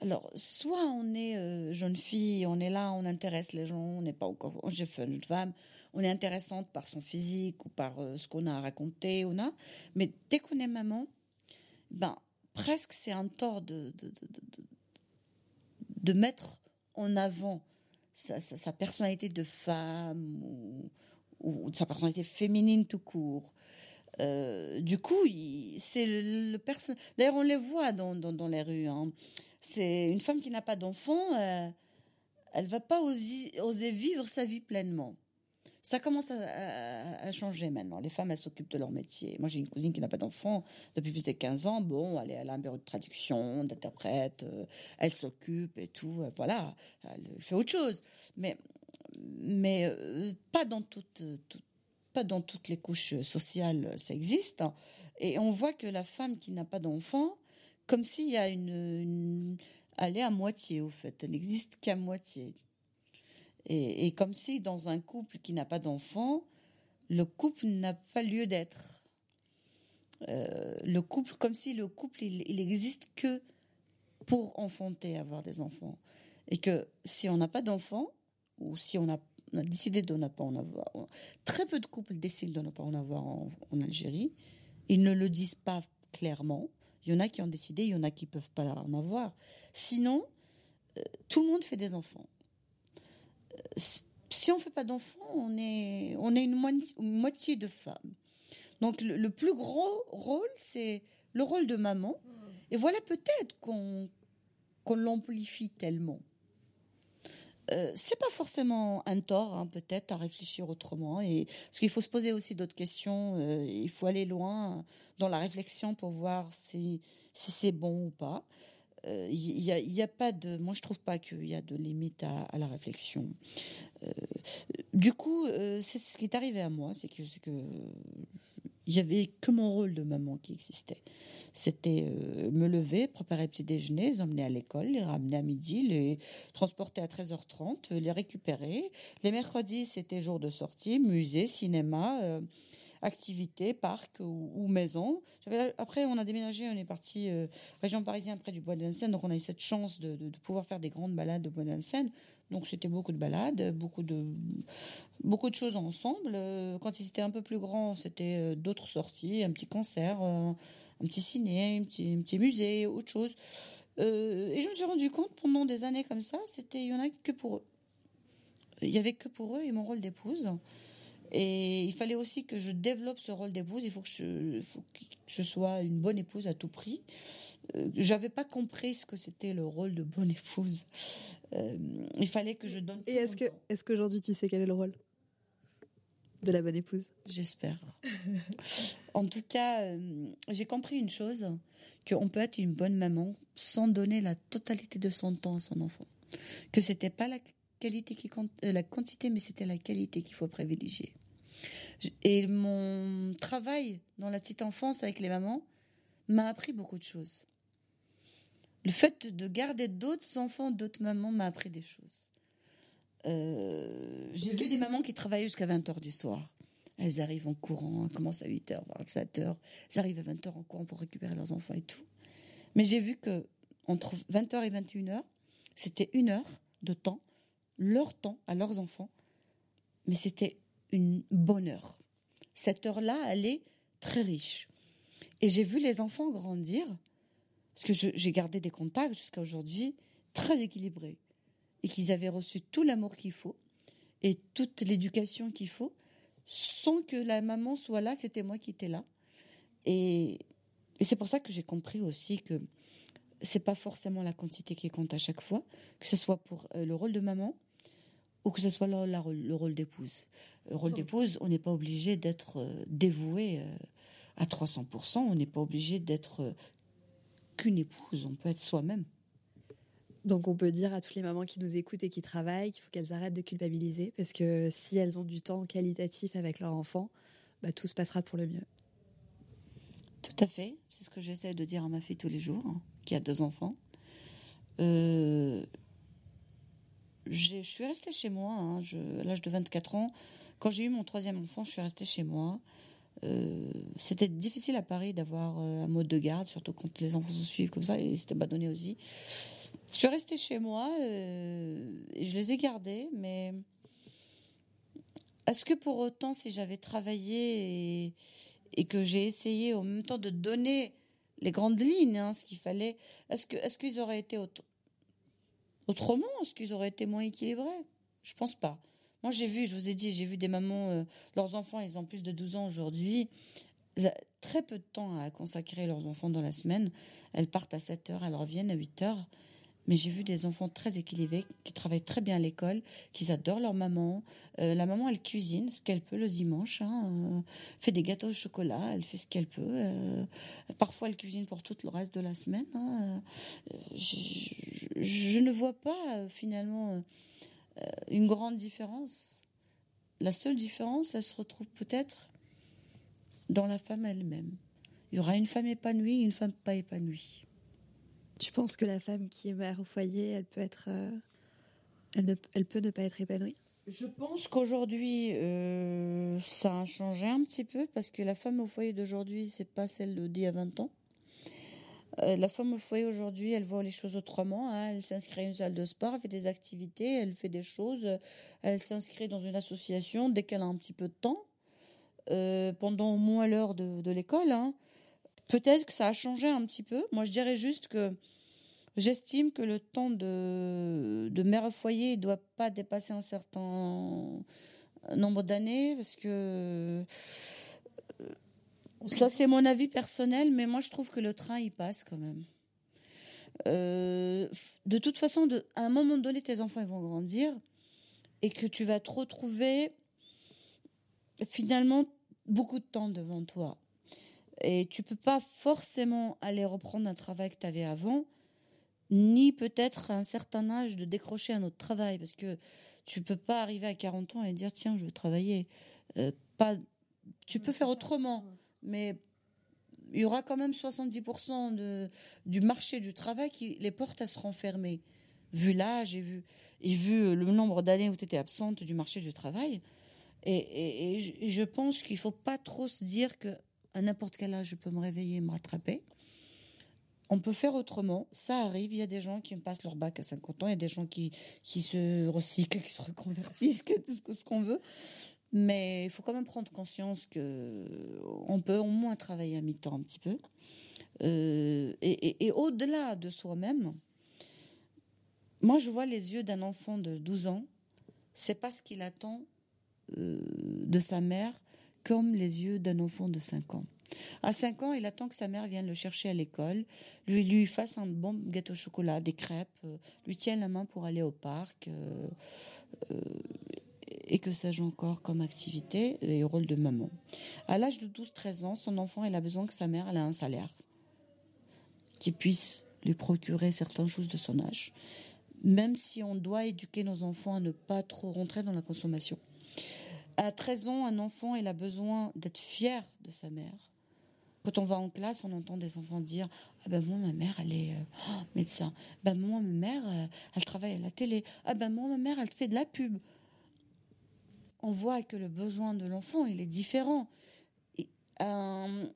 alors soit on est jeune fille, on est là, on intéresse les gens, on n'est pas encore, j'ai fait une femme, on est intéressante par son physique ou par euh, ce qu'on a à raconter, on. Mais dès qu'on est maman, ben presque c'est un tort de, de, de, mettre en avant sa, sa, personnalité de femme ou, ou, sa personnalité féminine tout court. Euh, du coup, c'est le, le. D'ailleurs, on les voit dans, dans, dans les rues. Hein. C'est une femme qui n'a pas d'enfant, euh, elle va pas oser vivre sa vie pleinement. Ça commence à, changer maintenant. Les femmes, elles s'occupent de leur métier. Moi, j'ai une cousine qui n'a pas d'enfant depuis plus de 15 ans. Bon, elle, est, elle a un bureau de traduction, d'interprète, euh, elle s'occupe et tout. Euh, voilà, elle fait autre chose. Mais, mais euh, pas dans toute, pas dans toutes les couches sociales, ça existe. Et on voit que la femme qui n'a pas d'enfant, comme s'il y a une, une, Elle est à moitié, au fait. Elle n'existe qu'à moitié. Et, comme si dans un couple qui n'a pas d'enfant, le couple n'a pas lieu d'être. Euh, le couple, comme si le couple, il, existe que pour enfanter, avoir des enfants. Et que si on n'a pas d'enfants, ou si on a décidé de ne pas en avoir. Très peu de couples décident de ne pas en avoir en, Algérie. Ils ne le disent pas clairement. Il y en a qui ont décidé, il y en a qui peuvent pas en avoir. Sinon, euh, tout le monde fait des enfants. Si on ne fait pas d'enfants, on est, on est une, moitié, de femmes. Donc le, le plus gros rôle, c'est le rôle de maman. Et voilà peut-être qu'on qu'on l'amplifie tellement. Euh, c'est pas forcément un tort, hein, peut-être, à réfléchir autrement. Et parce qu'il faut se poser aussi d'autres questions. Euh, il faut aller loin dans la réflexion pour voir si, si c'est bon ou pas. Il euh, y, a, y a pas de, moi je trouve pas qu'il y a de limite à, à la réflexion. Euh, du coup, c'est ce qui est arrivé à moi, c'est que c'est que il y avait que mon rôle de maman qui existait. C'était euh, me lever, préparer petit déjeuner, les emmener à l'école, les ramener à midi, les transporter à 13h30, les récupérer. Les mercredis, c'était jour de sortie, musée, cinéma, euh, activités, parc ou, ou maison. Après, on a déménagé, on est parti euh, région parisienne près du Bois de Vincennes, donc on a eu cette chance de, pouvoir faire des grandes balades au Bois de Vincennes. Donc c'était beaucoup de balades, beaucoup de beaucoup de choses ensemble. Quand ils étaient un peu plus grands, c'était d'autres sorties, un petit concert, un petit ciné, un petit, un petit musée, autre chose. Euh, et je me suis rendu compte pendant des années comme ça, c'était il y en a que pour eux. Il y avait que pour eux et mon rôle d'épouse. Et il fallait aussi que je développe ce rôle d'épouse. Il faut que je, faut que je sois une bonne épouse à tout prix. Euh, J'avais pas compris ce que c'était le rôle de bonne épouse. Euh, il fallait que je donne. Et est-ce que, est-ce qu'aujourd'hui tu sais quel est le rôle de la bonne épouse? J'espère. en tout cas, euh, j'ai compris une chose qu'on peut être une bonne maman sans donner la totalité de son temps à son enfant. Que c'était pas la qui compte, euh, la quantité, mais c'était la qualité qu'il faut privilégier. Et mon travail dans la petite enfance avec les mamans m'a appris beaucoup de choses. Le fait de garder d'autres enfants, d'autres mamans m'a appris des choses. Euh, j'ai vu des mamans qui travaillaient jusqu'à 20 heures du soir Elles arrivent en courant, elles commencent à 8h, 7h, elles arrivent à 20h en courant pour récupérer leurs enfants et tout. Mais j'ai vu que entre 20h et 21h, c'était une heure de temps, leur temps à leurs enfants, mais c'était une bonne heure. Cette heure-là, elle est très riche. Et j'ai vu les enfants grandir, parce que j'ai gardé des contacts jusqu'à aujourd'hui, très équilibrés, et qu'ils avaient reçu tout l'amour qu'il faut et toute l'éducation qu'il faut, sans que la maman soit là, c'était moi qui étais là. Et, c'est pour ça que j'ai compris aussi que c'est pas forcément la quantité qui compte à chaque fois, que ce soit pour euh, le rôle de maman ou que ce soit le, rôle d'épouse. Le rôle d'épouse, on n'est pas obligé d'être euh, dévoué euh, à 300%, on n'est pas obligé d'être qu'une épouse, on peut être soi-même. Donc on peut dire à toutes les mamans qui nous écoutent et qui travaillent qu'il faut qu'elles arrêtent de culpabiliser parce que si elles ont du temps qualitatif avec leur enfant, bah, tout se passera pour le mieux. Tout à fait, c'est ce que j'essaie de dire à ma fille tous les jours, hein, qui a deux enfants. Euh, je suis restée chez moi hein, à l'âge de 24 ans. Quand j'ai eu mon troisième enfant, je suis restée chez moi. Euh, c'était difficile à Paris d'avoir euh, un mode de garde, surtout quand les enfants se suivent comme ça, et c'était pas donné aussi. Je suis restée chez moi euh, et je les ai gardés, mais est-ce que pour autant, si j'avais travaillé et, que j'ai essayé en même temps de donner les grandes lignes, hein, ce qu'il fallait, est-ce que est-ce qu'ils auraient été autrement Est-ce qu'ils auraient été moins équilibrés? Je pense pas. Moi, j'ai vu, je vous ai dit, j'ai vu des mamans, euh, leurs enfants, ils ont plus de 12 ans aujourd'hui. Très peu de temps à consacrer leurs enfants dans la semaine. Elles partent à 7 heures, elles reviennent à 8 heures. Mais j'ai vu des enfants très équilibrés, qui travaillent très bien à l'école, qui adorent leur maman. Euh, la maman, elle cuisine ce qu'elle peut le dimanche, hein, euh, fait des gâteaux au chocolat, elle fait ce qu'elle peut. Euh, parfois, elle cuisine pour tout le reste de la semaine. Hein. Je, je, ne vois pas finalement une grande différence. La seule différence, elle se retrouve peut-être dans la femme elle-même. Il y aura une femme épanouie, une femme pas épanouie. Tu penses que la femme qui est mère au foyer, elle peut être, euh, elle, ne, elle peut ne pas être épanouie? Je pense qu'aujourd'hui, euh, ça a changé un petit peu parce que la femme au foyer d'aujourd'hui, c'est pas celle d'il y a 20 ans. Euh, la femme au foyer aujourd'hui, elle voit les choses autrement. Hein. Elle s'inscrit à une salle de sport, elle fait des activités, elle fait des choses. Elle s'inscrit dans une association dès qu'elle a un petit peu de temps, pendant au moins l'heure de, de l'école. Hein. Peut-être que ça a changé un petit peu. Moi, je dirais juste que j'estime que le temps de, mère au foyer ne doit pas dépasser un certain nombre d'années parce que euh, ça, c'est mon avis personnel, mais moi, je trouve que le train, il passe quand même. Euh, de toute façon, à un moment donné, tes enfants vont grandir et que tu vas te retrouver finalement beaucoup de temps devant toi. Et tu peux pas forcément aller reprendre un travail que tu avais avant, ni peut-être à un certain âge de décrocher un autre travail, parce que tu peux pas arriver à 40 ans et dire tiens je veux travailler. Euh, pas, tu peux faire autrement, mais il y aura quand même 70% de, du marché du travail qui les portes à se renfermer. Vu l'âge et vu, et vu le nombre d'années où tu étais absente du marché du travail. Et, et je pense qu'il faut pas trop se dire que à n'importe quel âge, je peux me réveiller et me rattraper. On peut faire autrement, ça arrive. Il y a des gens qui passent leur bac à 50 ans, il y a des gens qui, qui se recyclent, qui se reconvertissent, tout ce qu'on veut. Mais il faut quand même prendre conscience que on peut au moins travailler à mi-temps un petit peu. Euh, et, au-delà de soi-même, moi je vois les yeux d'un enfant de 12 ans, c'est pas ce qu'il attend euh, de sa mère comme les yeux d'un enfant de 5 ans. À 5 ans, il attend que sa mère vienne le chercher à l'école, lui, lui fasse un bon gâteau au chocolat, des crêpes, euh, lui tienne la main pour aller au parc, euh, euh, et que ça joue encore comme activité et rôle de maman. À l'âge de 12-13 ans, son enfant, a besoin que sa mère ait un salaire qui puisse lui procurer certaines choses de son âge, même si on doit éduquer nos enfants à ne pas trop rentrer dans la consommation. À 13 ans, un enfant, il a besoin d'être fier de sa mère. Quand on va en classe, on entend des enfants dire Ah ben moi, ma mère, elle est euh, oh, médecin. Ben moi, ma mère, euh, elle travaille à la télé. Ah ben moi, ma mère, elle fait de la pub. on voit que le besoin de l'enfant, il est différent. Euh,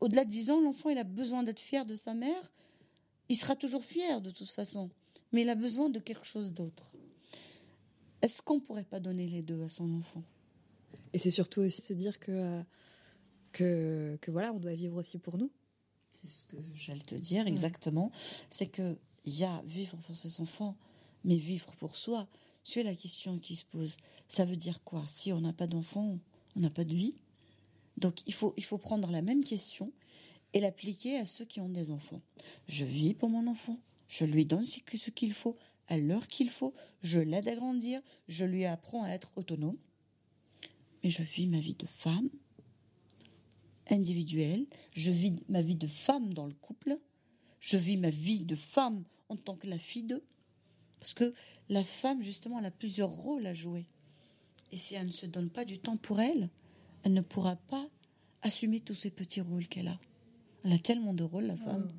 au-delà de 10 ans, l'enfant, il a besoin d'être fier de sa mère. Il sera toujours fier de toute façon, mais il a besoin de quelque chose d'autre. Est-ce qu'on pourrait pas donner les deux à son enfant? Et c'est surtout aussi se dire que, euh, que, que voilà, on doit vivre aussi pour nous. C'est ce que j'allais te dire exactement. C'est que il y a vivre pour ses enfants, mais vivre pour soi. C'est la question qui se pose. Ça veut dire quoi? Si on n'a pas d'enfant, on n'a pas de vie. Donc il faut, il faut prendre la même question et l'appliquer à ceux qui ont des enfants. Je vis pour mon enfant, je lui donne ce qu'il faut à l'heure qu'il faut, je l'aide à grandir, je lui apprends à être autonome, mais je vis ma vie de femme individuelle, je vis ma vie de femme dans le couple, je vis ma vie de femme en tant que la fille d'eux, parce que la femme, justement, elle a plusieurs rôles à jouer. Et si elle ne se donne pas du temps pour elle, elle ne pourra pas assumer tous ces petits rôles qu'elle a. Elle a tellement de rôles, la femme.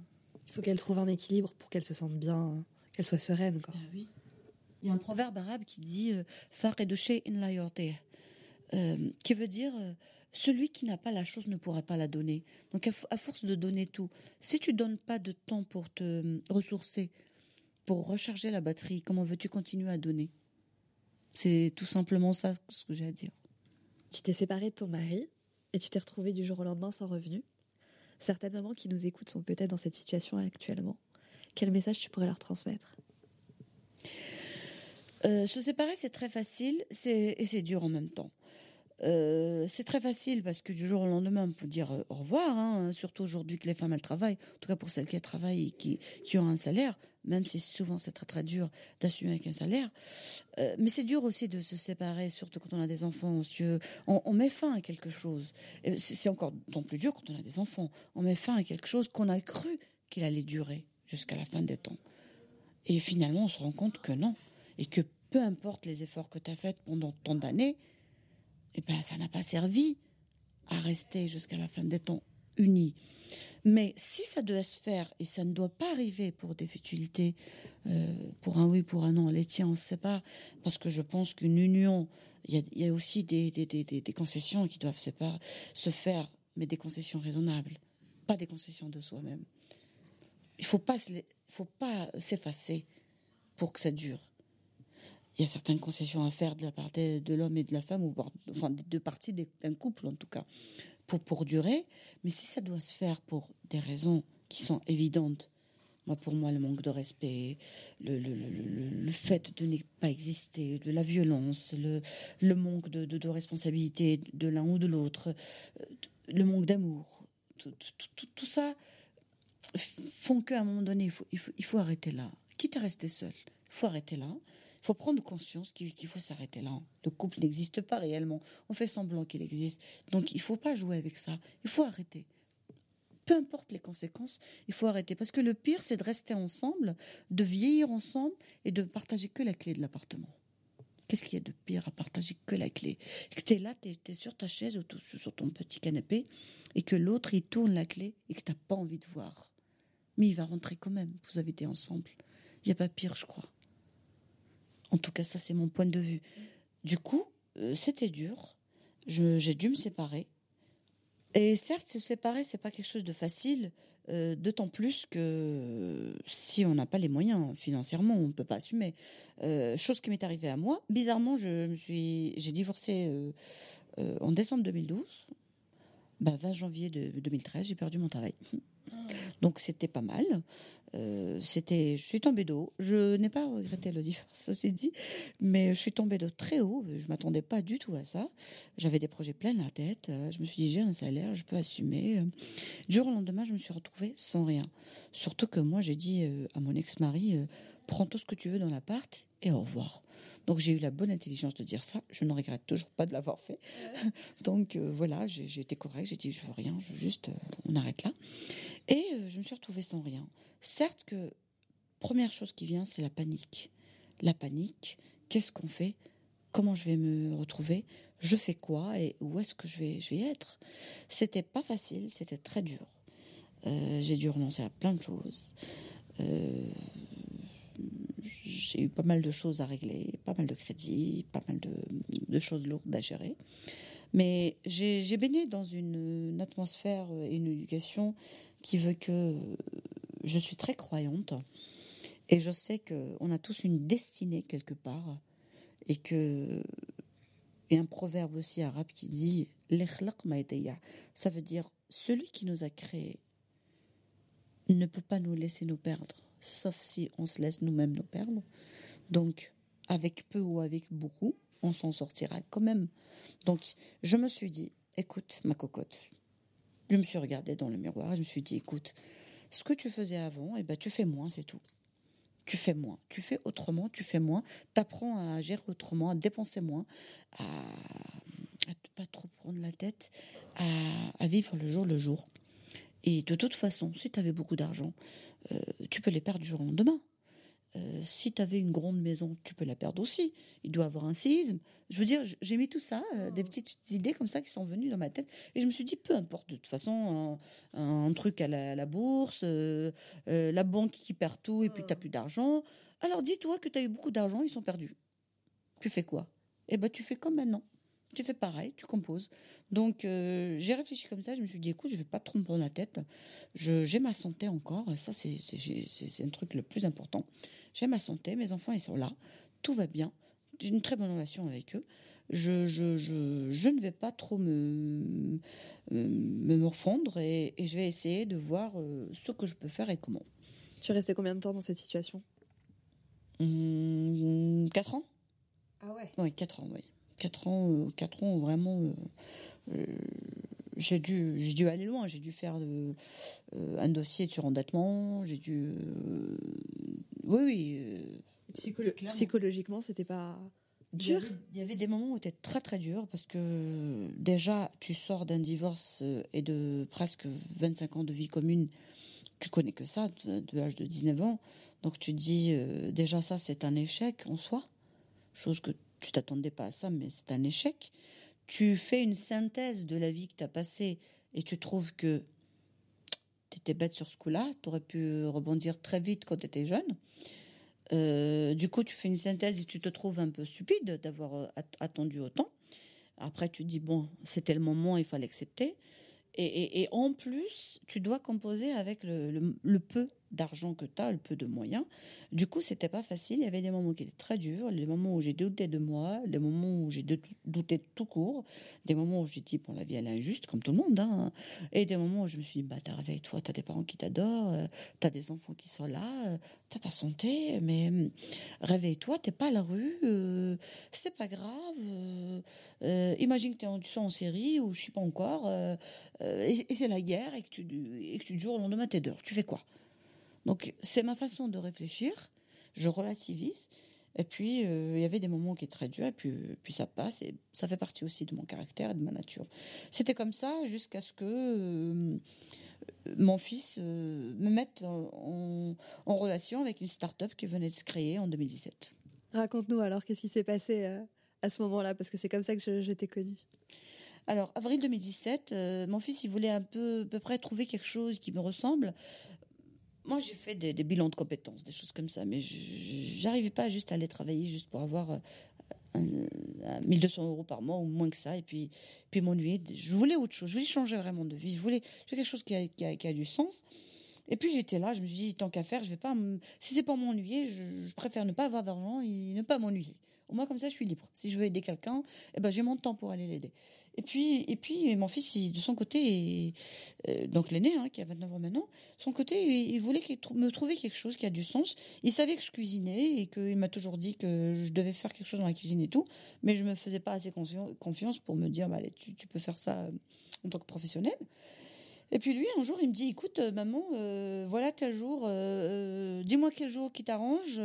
Il faut qu'elle trouve un équilibre pour qu'elle se sente bien, qu'elle soit sereine. Quoi. Ah oui. Il y a un proverbe arabe qui dit euh, Faredoche in la yorte euh, qui veut dire euh, celui qui n'a pas la chose ne pourra pas la donner. Donc à, fo- à force de donner tout, si tu donnes pas de temps pour te euh, ressourcer, pour recharger la batterie, comment veux-tu continuer à donner? C'est tout simplement ça ce que j'ai à dire. Tu t'es séparée de ton mari et tu t'es retrouvée du jour au lendemain sans revenu. Certaines mamans qui nous écoutent sont peut-être dans cette situation actuellement. Quel message tu pourrais leur transmettre? Euh, se séparer, c'est très facile c'est, et c'est dur en même temps. Euh, c'est très facile parce que du jour au lendemain, on peut dire euh, au revoir, hein, surtout aujourd'hui que les femmes elles travaillent, en tout cas pour celles qui travaillent et qui, qui ont un salaire, même si souvent c'est très très dur d'assumer avec un salaire. Euh, mais c'est dur aussi de se séparer, surtout quand on a des enfants, on, on met fin à quelque chose. C'est encore d'autant plus dur quand on a des enfants. On met fin à quelque chose qu'on a cru qu'il allait durer jusqu'à la fin des temps. Et finalement, on se rend compte que non. Et que peu importe les efforts que tu as faits pendant tant d'années, eh ben, ça n'a pas servi à rester jusqu'à la fin des temps unis. Mais si ça doit se faire, et ça ne doit pas arriver pour des futilités, euh, pour un oui, pour un non, les tiens, on ne sait pas, parce que je pense qu'une union, il y a, aussi des, concessions qui doivent se, se faire, mais des concessions raisonnables, pas des concessions de soi-même. Il se la- faut pas s'effacer pour que ça dure. Il y a certaines concessions à faire de la part de l'homme et de la femme, ou enfin des deux parties d'un couple en tout cas, pour, pour durer. Mais si ça doit se faire pour des raisons qui sont évidentes, moi pour moi le manque de respect, le, le, le, le- fait de ne pas exister, de la violence, le, manque de, de, de responsabilité de l'un ou de l'autre, euh, le manque d'amour, tout, tout- tout- tout ça font qu'à un moment donné, il faut, il faut, il faut arrêter là. Quitte à rester seul, il faut arrêter là. Faut prendre conscience qu'il faut s'arrêter là. Le couple n'existe pas réellement. On fait semblant qu'il existe. Donc il faut pas jouer avec ça. Il faut arrêter. Peu importe les conséquences, il faut arrêter. Parce que le pire, c'est de rester ensemble, de vieillir ensemble et de partager que la clé de l'appartement. Qu'est-ce qu'il y a de pire à partager que la clé? Que tu es là, tu es, sur ta chaise ou sur ton petit canapé et que l'autre, il tourne la clé et que tu pas envie de voir. Mais il va rentrer quand même. Vous avez été ensemble. Il n'y a pas pire, je crois. En tout cas, ça, c'est mon point de vue. Du coup, euh, c'était dur. J'ai dû me séparer. Et certes, se séparer, c'est pas quelque chose de facile. euh, D'autant plus que si on n'a pas les moyens financièrement, on ne peut pas assumer. Euh, chose qui m'est arrivée à moi. Bizarrement, j'ai divorcé euh, euh, en décembre 2012. Ben, 20 janvier de 2013, j'ai perdu mon travail. Donc c'était pas mal. Euh, c'était, je suis tombée d'eau. Je n'ai pas regretté le divorce, ceci dit, mais je suis tombée de très haut. Je m'attendais pas du tout à ça. J'avais des projets plein la tête. Euh, Je me suis dit j'ai un salaire, je peux assumer. Du jour au lendemain, je me suis retrouvée sans rien. Surtout que moi, j'ai dit euh, à mon ex-mari prends tout ce que tu veux dans l'appart et au revoir. Donc j'ai eu la bonne intelligence de dire ça. Je ne regrette toujours pas de l'avoir fait. Donc euh, voilà, j'ai été correcte. J'ai dit je veux rien, je veux juste, euh, on arrête là. Et euh, je me suis retrouvée sans rien. Certes que première chose qui vient, c'est la panique. La panique. Qu'est-ce qu'on fait? Comment je vais me retrouver? Je fais quoi? Et où est-ce que je vais, je vais être? C'était pas facile. C'était très dur. J'ai dû renoncer à plein de choses. Euh, j'ai eu pas mal de choses à régler, pas mal de crédits, pas mal de, choses lourdes à gérer. Mais j'ai baigné dans une, atmosphère et une éducation qui veut que je suis très croyante. Et je sais qu'on a tous une destinée quelque part et que a un proverbe aussi arabe qui dit ça veut dire celui qui nous a créés ne peut pas nous laisser nous perdre sauf si on se laisse nous-mêmes nous perdre donc avec peu ou avec beaucoup on s'en sortira quand même donc je me suis dit écoute ma cocotte je me suis regardée dans le miroir je me suis dit écoute ce que tu faisais avant, eh ben, tu fais moins, c'est tout. Tu fais moins, tu fais autrement, tu fais moins, tu apprends à gérer autrement, à dépenser moins, à ne pas trop prendre la tête, à, à, vivre le jour le jour. Et de toute façon, si tu avais beaucoup d'argent, euh, tu peux les perdre du jour au lendemain. Euh, si tu avais une grande maison, tu peux la perdre aussi. Il doit avoir un séisme. Je veux dire, j'ai mis tout ça, euh, des petites idées comme ça qui sont venues dans ma tête. Et je me suis dit, peu importe, de toute façon, un, un truc à la, la bourse, euh, la banque qui perd tout et puis tu n'as plus d'argent. Alors dis-toi que tu as eu beaucoup d'argent, ils sont perdus. Tu fais quoi? Eh ben, tu fais comme maintenant tu fais pareil, tu composes. Donc euh, j'ai réfléchi comme ça, je me suis dit écoute, je vais pas trop me prendre la tête. J'ai ma santé encore, ça c'est un truc le plus important. J'ai ma santé, mes enfants ils sont là, tout va bien, j'ai une très bonne relation avec eux. Je, je, je, je ne vais pas trop me, me morfondre et, et, je vais essayer de voir euh, ce que je peux faire et comment. Tu es resté combien de temps dans cette situation? Mmh, 4 ans? Ah ouais? Oui, 4 ans, oui. 4 ans, euh, 4 ans vraiment. Euh, euh, j'ai dû, j'ai dû aller loin. J'ai dû faire euh, un dossier sur endettement. J'ai dû. euh, oui, oui. euh, Psycholo-. Psychologiquement, c'était pas dur Il y, avait, il y avait des moments où c'était très très dur parce que déjà tu sors d'un divorce euh, et de presque 25 ans de vie commune. Tu connais que ça de, l'âge de 19 ans. Donc tu dis euh, déjà ça c'est un échec en soi. Chose que tu t'attendais pas à ça mais c'est un échec. Tu fais une synthèse de la vie que tu as passée et tu trouves que tu étais bête sur ce coup-là. Tu aurais pu rebondir très vite quand tu étais jeune. Euh, du coup, tu fais une synthèse et tu te trouves un peu stupide d'avoir euh, at- attendu autant. Après, tu dis, bon, c'était le moment, il fallait accepter. Et, en plus, tu dois composer avec le peu d'argent que tu as, le peu de moyens. Du coup, c'était pas facile. Il y avait des moments qui étaient très durs, des moments où j'ai douté de moi, des moments où j'ai dou- douté tout court, des moments où j'ai dit, bon, la vie, elle est injuste, comme tout le monde. Hein. Et des moments où je me suis dit, bah, t'as réveille-toi, t'as des parents qui t'adorent, euh, t'as des enfants qui sont là, euh, t'as ta santé, mais hum, réveille-toi, t'es pas à la rue, euh, c'est pas grave. euh, euh, imagine que t'es en, tu en série ou je sais pas encore, euh, euh, et, c'est la guerre et que tu et que tu jours au lendemain t'es dehors. Tu fais quoi? Donc c'est ma façon de réfléchir. Je relativise. Et puis euh, il y avait des moments qui étaient très durs et puis puis ça passe et ça fait partie aussi de mon caractère et de ma nature. C'était comme ça jusqu'à ce que euh, mon fils euh, me mette en, relation avec une start-up qui venait de se créer en 2017. Raconte-nous alors, qu'est-ce qui s'est passé euh, à ce moment-là? Parce que c'est comme ça que je, je t'ai connue. Alors, avril 2017, euh, mon fils, il voulait un peu, à peu près trouver quelque chose qui me ressemble. Moi, j'ai fait des, bilans de compétences, des choses comme ça, mais j'arrivais pas juste à aller travailler juste pour avoir euh, un, un 1200 euros par mois ou moins que ça, et puis, puis m'ennuyer. Je voulais autre chose, je voulais changer vraiment de vie, je voulais, quelque chose qui a, du sens. Et puis j'étais là, je me suis dit, tant qu'à faire, je vais pas, si c'est pour m'ennuyer, je préfère ne pas avoir d'argent et ne pas m'ennuyer. Au moins comme ça, je suis libre. Si je veux aider quelqu'un, eh ben j'ai mon temps pour aller l'aider. Et puis, et puis mon fils, il- de son côté, euh, donc l'aîné, hein, qui a 29 ans maintenant, son côté, il, voulait me trouver quelque chose qui a du sens. Il savait que je cuisinais et qu'il m'a toujours dit que je devais faire quelque chose dans la cuisine et tout, mais je me faisais pas assez confiance pour me dire, bah, tu peux faire ça euh, en tant que professionnel. Et puis lui, un jour, il me dit, écoute, euh, maman, euh, voilà tel jour, euh, dis-moi quel jour qui t'arrange.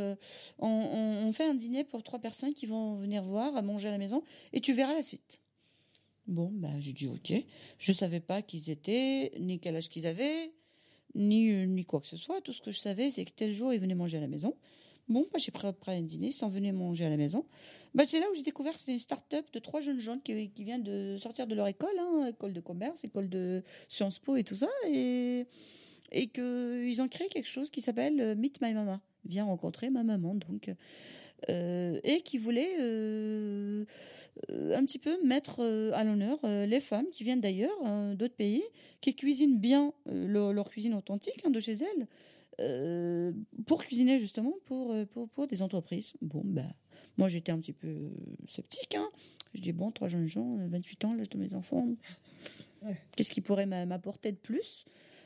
on, fait un dîner pour trois personnes qui vont venir voir, à manger à la maison, et tu verras la suite. Bon, bah, j'ai dit ok. Je savais pas qui ils étaient, ni quel âge qu'ils avaient, ni, ni quoi que ce soit. Tout ce que je savais, c'est que tel jour, ils venaient manger à la maison. Bon, bah, j'ai préparé un dîner, ils sont venus manger à la maison. Bah, c'est là où j'ai découvert c'était une start-up de trois jeunes gens qui, viennent de sortir de leur école, hein, école de commerce, école de Sciences Po et tout ça. Et, et qu'ils ont créé quelque chose qui s'appelle euh, Meet My Mama. Viens rencontrer ma maman, donc. Euh, et qui voulait euh, un petit peu mettre à l'honneur les femmes qui viennent d'ailleurs, euh, d'autres pays, qui cuisinent bien leur, cuisine authentique hein, de chez elles, pour cuisiner justement pour, pour, pour des entreprises. Bon, ben, moi j'étais un petit peu euh, sceptique. Hein. Je dis, bon, trois jeunes gens, euh, 28 ans, l'âge de mes enfants, qu'est-ce qui pourrait m'a- m'apporter de plus?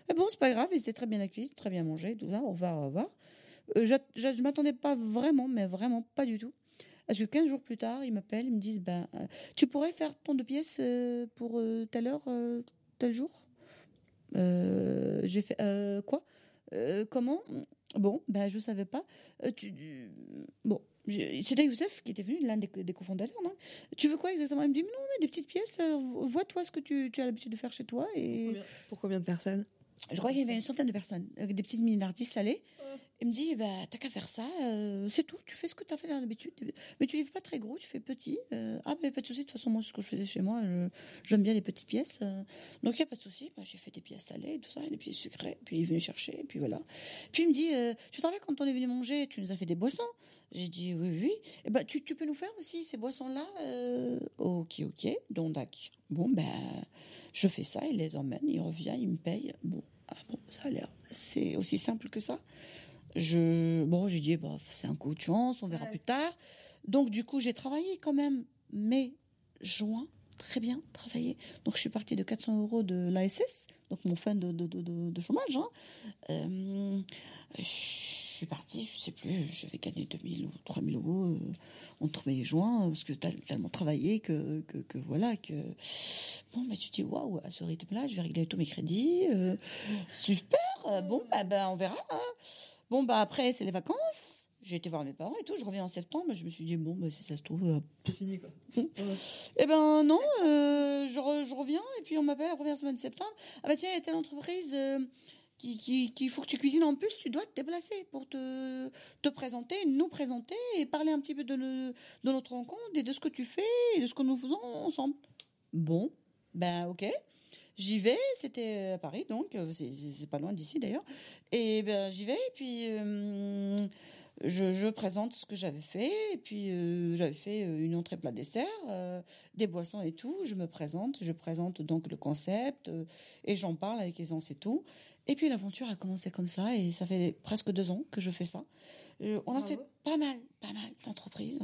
Mais bon, c'est pas grave, ils étaient très bien accueillis, très bien mangés, tout ça, au revoir, au revoir. Euh, j'a- je m'attendais pas vraiment, mais vraiment pas du tout. Parce que 15 jours plus tard, ils m'appellent, ils me disent ben, euh, Tu pourrais faire ton deux pièces euh, pour euh, telle heure, euh, tel jour? Euh, J'ai fait euh, Quoi? Euh, Comment? Bon, ben, je savais pas. Euh, tu, tu- bon, c'était Youssef qui était venu, l'un des, des cofondateurs. Non? Tu veux quoi exactement? Il me dit Non, mais des petites pièces, euh, vois-toi ce que tu, tu as l'habitude de faire chez toi. Et Pour combien de personnes? Je crois qu'il y avait une centaine de personnes, avec des petites minardis salées. Il me dit, bah, t'as qu'à faire ça, euh, c'est tout, tu fais ce que t'as fait d'habitude. Mais tu fais pas très gros, tu fais petit. Euh, ah, mais pas de souci, de toute façon, moi, ce que je faisais chez moi, j'aime bien les petites pièces. euh. donc, il a pas de souci, Bah, j'ai fait des pièces salées, tout ça, et des pièces sucrées. Puis il est venu chercher, et puis voilà. Puis il me dit, tu te rappelles quand on est venu manger, tu nous as fait des boissons? J'ai dit, oui, oui. Et ben, tu, peux nous faire aussi ces boissons-là Ok, ok. Donc, bon, ben, je fais ça, il les emmène, il revient, il me paye. Bon, ah bon, ça a l'air. C'est aussi simple que ça? Je, bon, j'ai dit, bah, c'est un coup de chance, on verra plus tard. Donc, du coup, j'ai travaillé quand même mai, juin, très bien travaillé. Donc, je suis partie de 400 euros de l'ASS, donc mon fin de, de, de, chômage. hein. Euh, je suis partie, je sais plus, j'avais gagné 2000 ou 3000 euros euh, entre mai et juin, parce que tel- tellement travaillé que, que, que voilà, que. Bon, mais tu te dis, waouh, à ce rythme-là, je vais régler tous mes crédits. euh, super, bon, bah, bah, on verra. hein. Bon, bah, après, c'est les vacances. J'ai été voir mes parents et tout. Je reviens en septembre. Je me suis dit, bon, bah, si ça se trouve. euh, C'est fini quoi. eh ben non, euh, je, re- je reviens et puis on m'appelle la première semaine de septembre. Ah bah tiens, il y a telle entreprise euh, qui, qui, qui faut que tu cuisines en plus, tu dois te déplacer pour te, te présenter, nous présenter et parler un petit peu de, le- de notre rencontre et de ce que tu fais et de ce que nous faisons ensemble. Bon, ben ok. J'y vais, c'était à Paris, donc euh, c'est- pas loin d'ici d'ailleurs. Et ben j'y vais, et puis euh, je, je présente ce que j'avais fait, et puis euh, j'avais fait une entrée plat dessert, euh, des boissons et tout. Je me présente, je présente donc le concept, euh, et j'en parle avec aisance et tout. Et puis l'aventure a commencé comme ça, et ça fait presque deux ans que je fais ça. On a Bravo. fait pas mal, pas mal d'entreprises.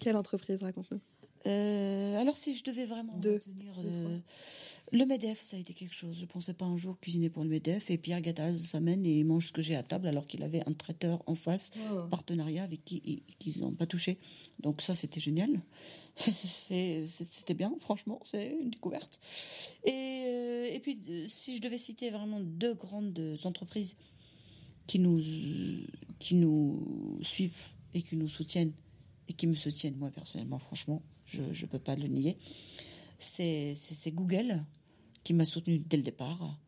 Quelle entreprise raconte-nous Euh, alors si je devais vraiment Deux. retenir Deux, euh, le Medef, ça a été quelque chose. Je pensais pas un jour cuisiner pour le Medef et Pierre Gattaz s'amène et mange ce que j'ai à table alors qu'il avait un traiteur en face, partenariat avec qui ils- n'ont pas touché. Donc ça c'était génial. C'était bien, franchement, c'est une découverte. Et, euh, et puis euh, si je devais citer vraiment deux grandes entreprises qui nous qui nous suivent et qui nous soutiennent et qui me soutiennent moi personnellement, franchement, je ne peux pas le nier. C'est Google qui m'a soutenu dès le départ.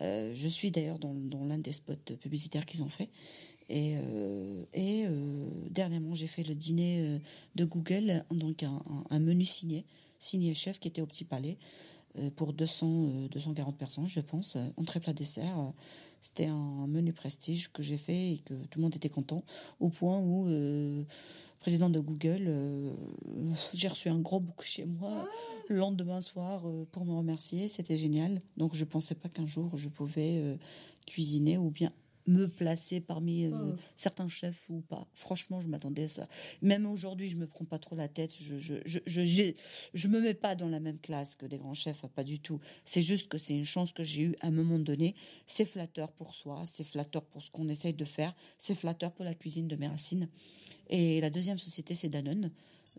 Euh, je suis d'ailleurs dans, l'un des spots publicitaires qu'ils ont fait. Et, euh, euh, dernièrement, j'ai fait le dîner de Google, donc un, un- menu signé, signé chef qui était au Petit Palais pour 200, euh, 240 personnes, je pense, entrée plat dessert. C'était un menu prestige que j'ai fait et que tout le monde était content, au point où, président de Google, euh, j'ai reçu un gros bouc chez moi le lendemain soir euh, pour me remercier. C'était génial. Donc je pensais pas qu'un jour je pouvais euh, cuisiner ou bien me placer parmi euh, Oh. certains chefs ou pas. Franchement, je m'attendais à ça. Même aujourd'hui, je me prends pas trop la tête. Je je, je, je, je me mets pas dans la même classe que des grands chefs, pas du tout. C'est juste que c'est une chance que j'ai eue à un moment donné. C'est flatteur pour soi, c'est flatteur pour ce qu'on essaye de faire, c'est flatteur pour la cuisine de mes racines. Et la deuxième société, c'est Danone.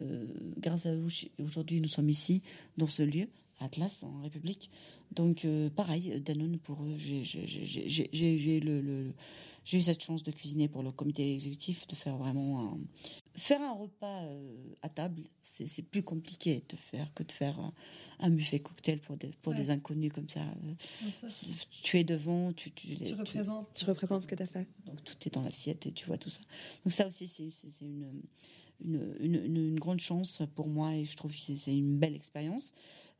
Euh, grâce à vous, aujourd'hui, nous sommes ici, dans ce lieu, Atlas, en République. Donc, euh, pareil, Danone, pour eux, j'ai- le- le- eu cette chance de cuisiner pour le comité exécutif, de faire vraiment un... Faire un repas euh, à table, c'est plus compliqué de faire que de faire un, un buffet cocktail pour des, pour des inconnus comme ça. Euh, Tu es devant, tu, tu, les- tu- Tu représentes ce que tu as fait. donc tout est dans l'assiette et tu vois tout ça. Donc ça aussi, c'est une, une, une, une- une grande chance pour moi et je trouve que c'est une belle expérience.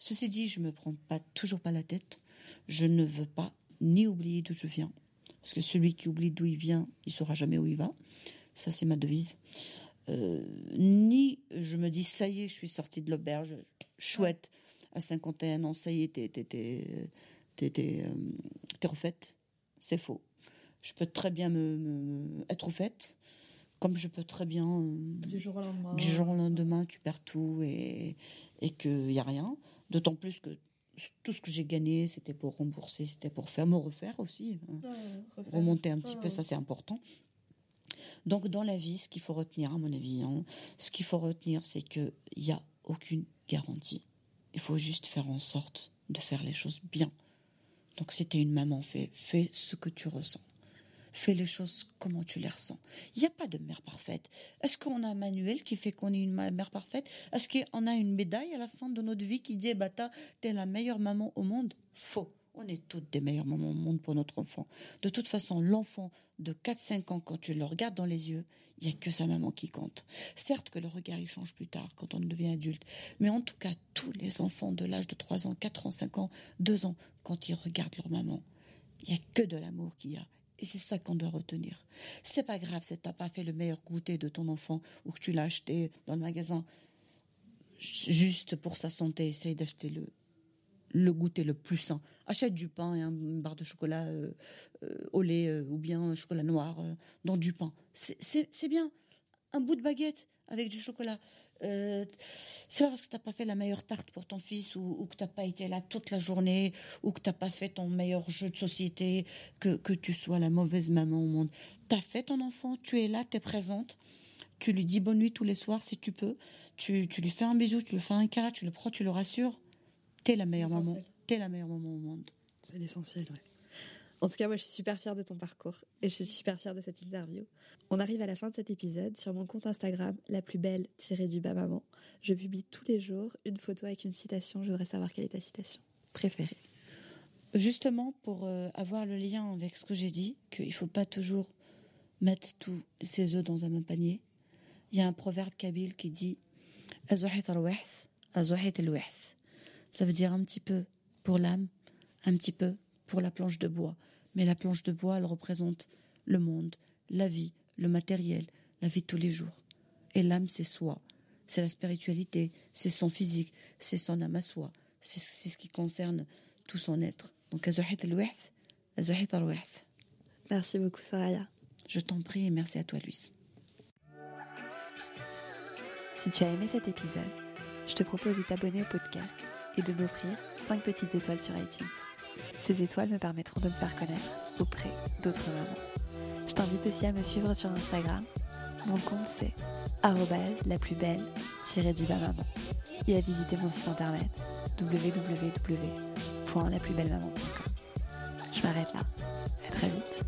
Ceci dit, je me prends pas toujours pas la tête. Je ne veux pas ni oublier d'où je viens. Parce que celui qui oublie d'où il vient, il saura jamais où il va. Ça, c'est ma devise. Euh, ni je me dis, ça y est, je suis sortie de l'auberge, chouette, à 51 ans, ça y est, t'es, t'es, euh, t'es refaite. C'est faux. Je peux très bien me, me- être refaite, comme je peux très bien euh, Du jour au lendemain. du jour au lendemain, tu perds tout et, et qu'il n'y a rien. D'autant plus que tout ce que j'ai gagné, c'était pour rembourser, c'était pour faire me refaire aussi. hein. Remonter un petit peu, ça c'est important. Donc dans la vie, ce qu'il faut retenir, à mon avis, hein, ce qu'il faut retenir, c'est qu'il n'y a aucune garantie. Il faut juste faire en sorte de faire les choses bien. Donc si tu es une maman, fais, fais ce que tu ressens. Fais les choses comment tu les ressens. Il n'y a pas de mère parfaite. Est-ce qu'on a un manuel qui fait qu'on est une mère parfaite? Est-ce qu'on a une médaille à la fin de notre vie qui dit, bah, t'as- t'es la meilleure maman au monde? Faux. On est toutes des meilleures mamans au monde pour notre enfant. De toute façon, l'enfant de 4-5 ans, quand tu le regardes dans les yeux, il n'y a que sa maman qui compte. Certes que le regard, il change plus tard, quand on devient adulte. Mais en tout cas, tous les enfants de l'âge de 3 ans, 4 ans, 5 ans, 2 ans, quand ils regardent leur maman, il n'y a que de l'amour qu'il y a. Et c'est ça qu'on doit retenir. C'est pas grave si t'as pas fait le meilleur goûter de ton enfant ou que tu l'as acheté dans le magasin. Juste pour sa santé, essaye d'acheter le, le goûter le plus sain. Achète du pain et un- une barre de chocolat euh, euh, au lait euh, ou bien un chocolat noir dans du pain. C'est bien. Un bout de baguette avec du chocolat. Euh, c'est pas parce que t'as pas fait la meilleure tarte pour ton fils ou, ou que t'as pas été là toute la journée ou que t'as pas fait ton meilleur jeu de société que, que tu sois la mauvaise maman au monde. T'as fait ton enfant, tu es là, t'es présente. Tu lui dis bonne nuit tous les soirs si tu peux. Tu, tu lui fais un bisou, tu lui fais un câlin, tu le prends, tu le rassures. T'es la meilleure maman. T'es la meilleure maman au monde. C'est l'essentiel, ouais. En tout cas, moi, je suis super fière de ton parcours et je suis super fière de cette interview. On arrive à la fin de cet épisode. Sur mon compte Instagram, la plus belle tirée du bas maman, je publie tous les jours une photo avec une citation. Je voudrais savoir quelle est ta citation préférée. Justement, pour euh, avoir le lien avec ce que j'ai dit, qu'il ne faut pas toujours mettre tous ses œufs dans un même panier, il y a un proverbe kabyle qui dit. Ça veut dire un petit peu pour l'âme, un petit peu pour la planche de bois. Mais la planche de bois, elle représente le monde, la vie, le matériel, la vie de tous les jours. Et l'âme, c'est soi. C'est la spiritualité, c'est son physique, c'est son âme à soi. C'est ce qui concerne tout son être. Donc. Merci beaucoup, Soraya. Je t'en prie et merci à toi, Louise. Si tu as aimé cet épisode, je te propose de t'abonner au podcast et de m'offrir 5 petites étoiles sur iTunes. Ces étoiles me permettront de me faire connaître auprès d'autres mamans. Je t'invite aussi à me suivre sur Instagram. Mon compte c'est la plus belle du bas maman et à visiter mon site internet www.laplusbellemaman.com. Je m'arrête là. À très vite.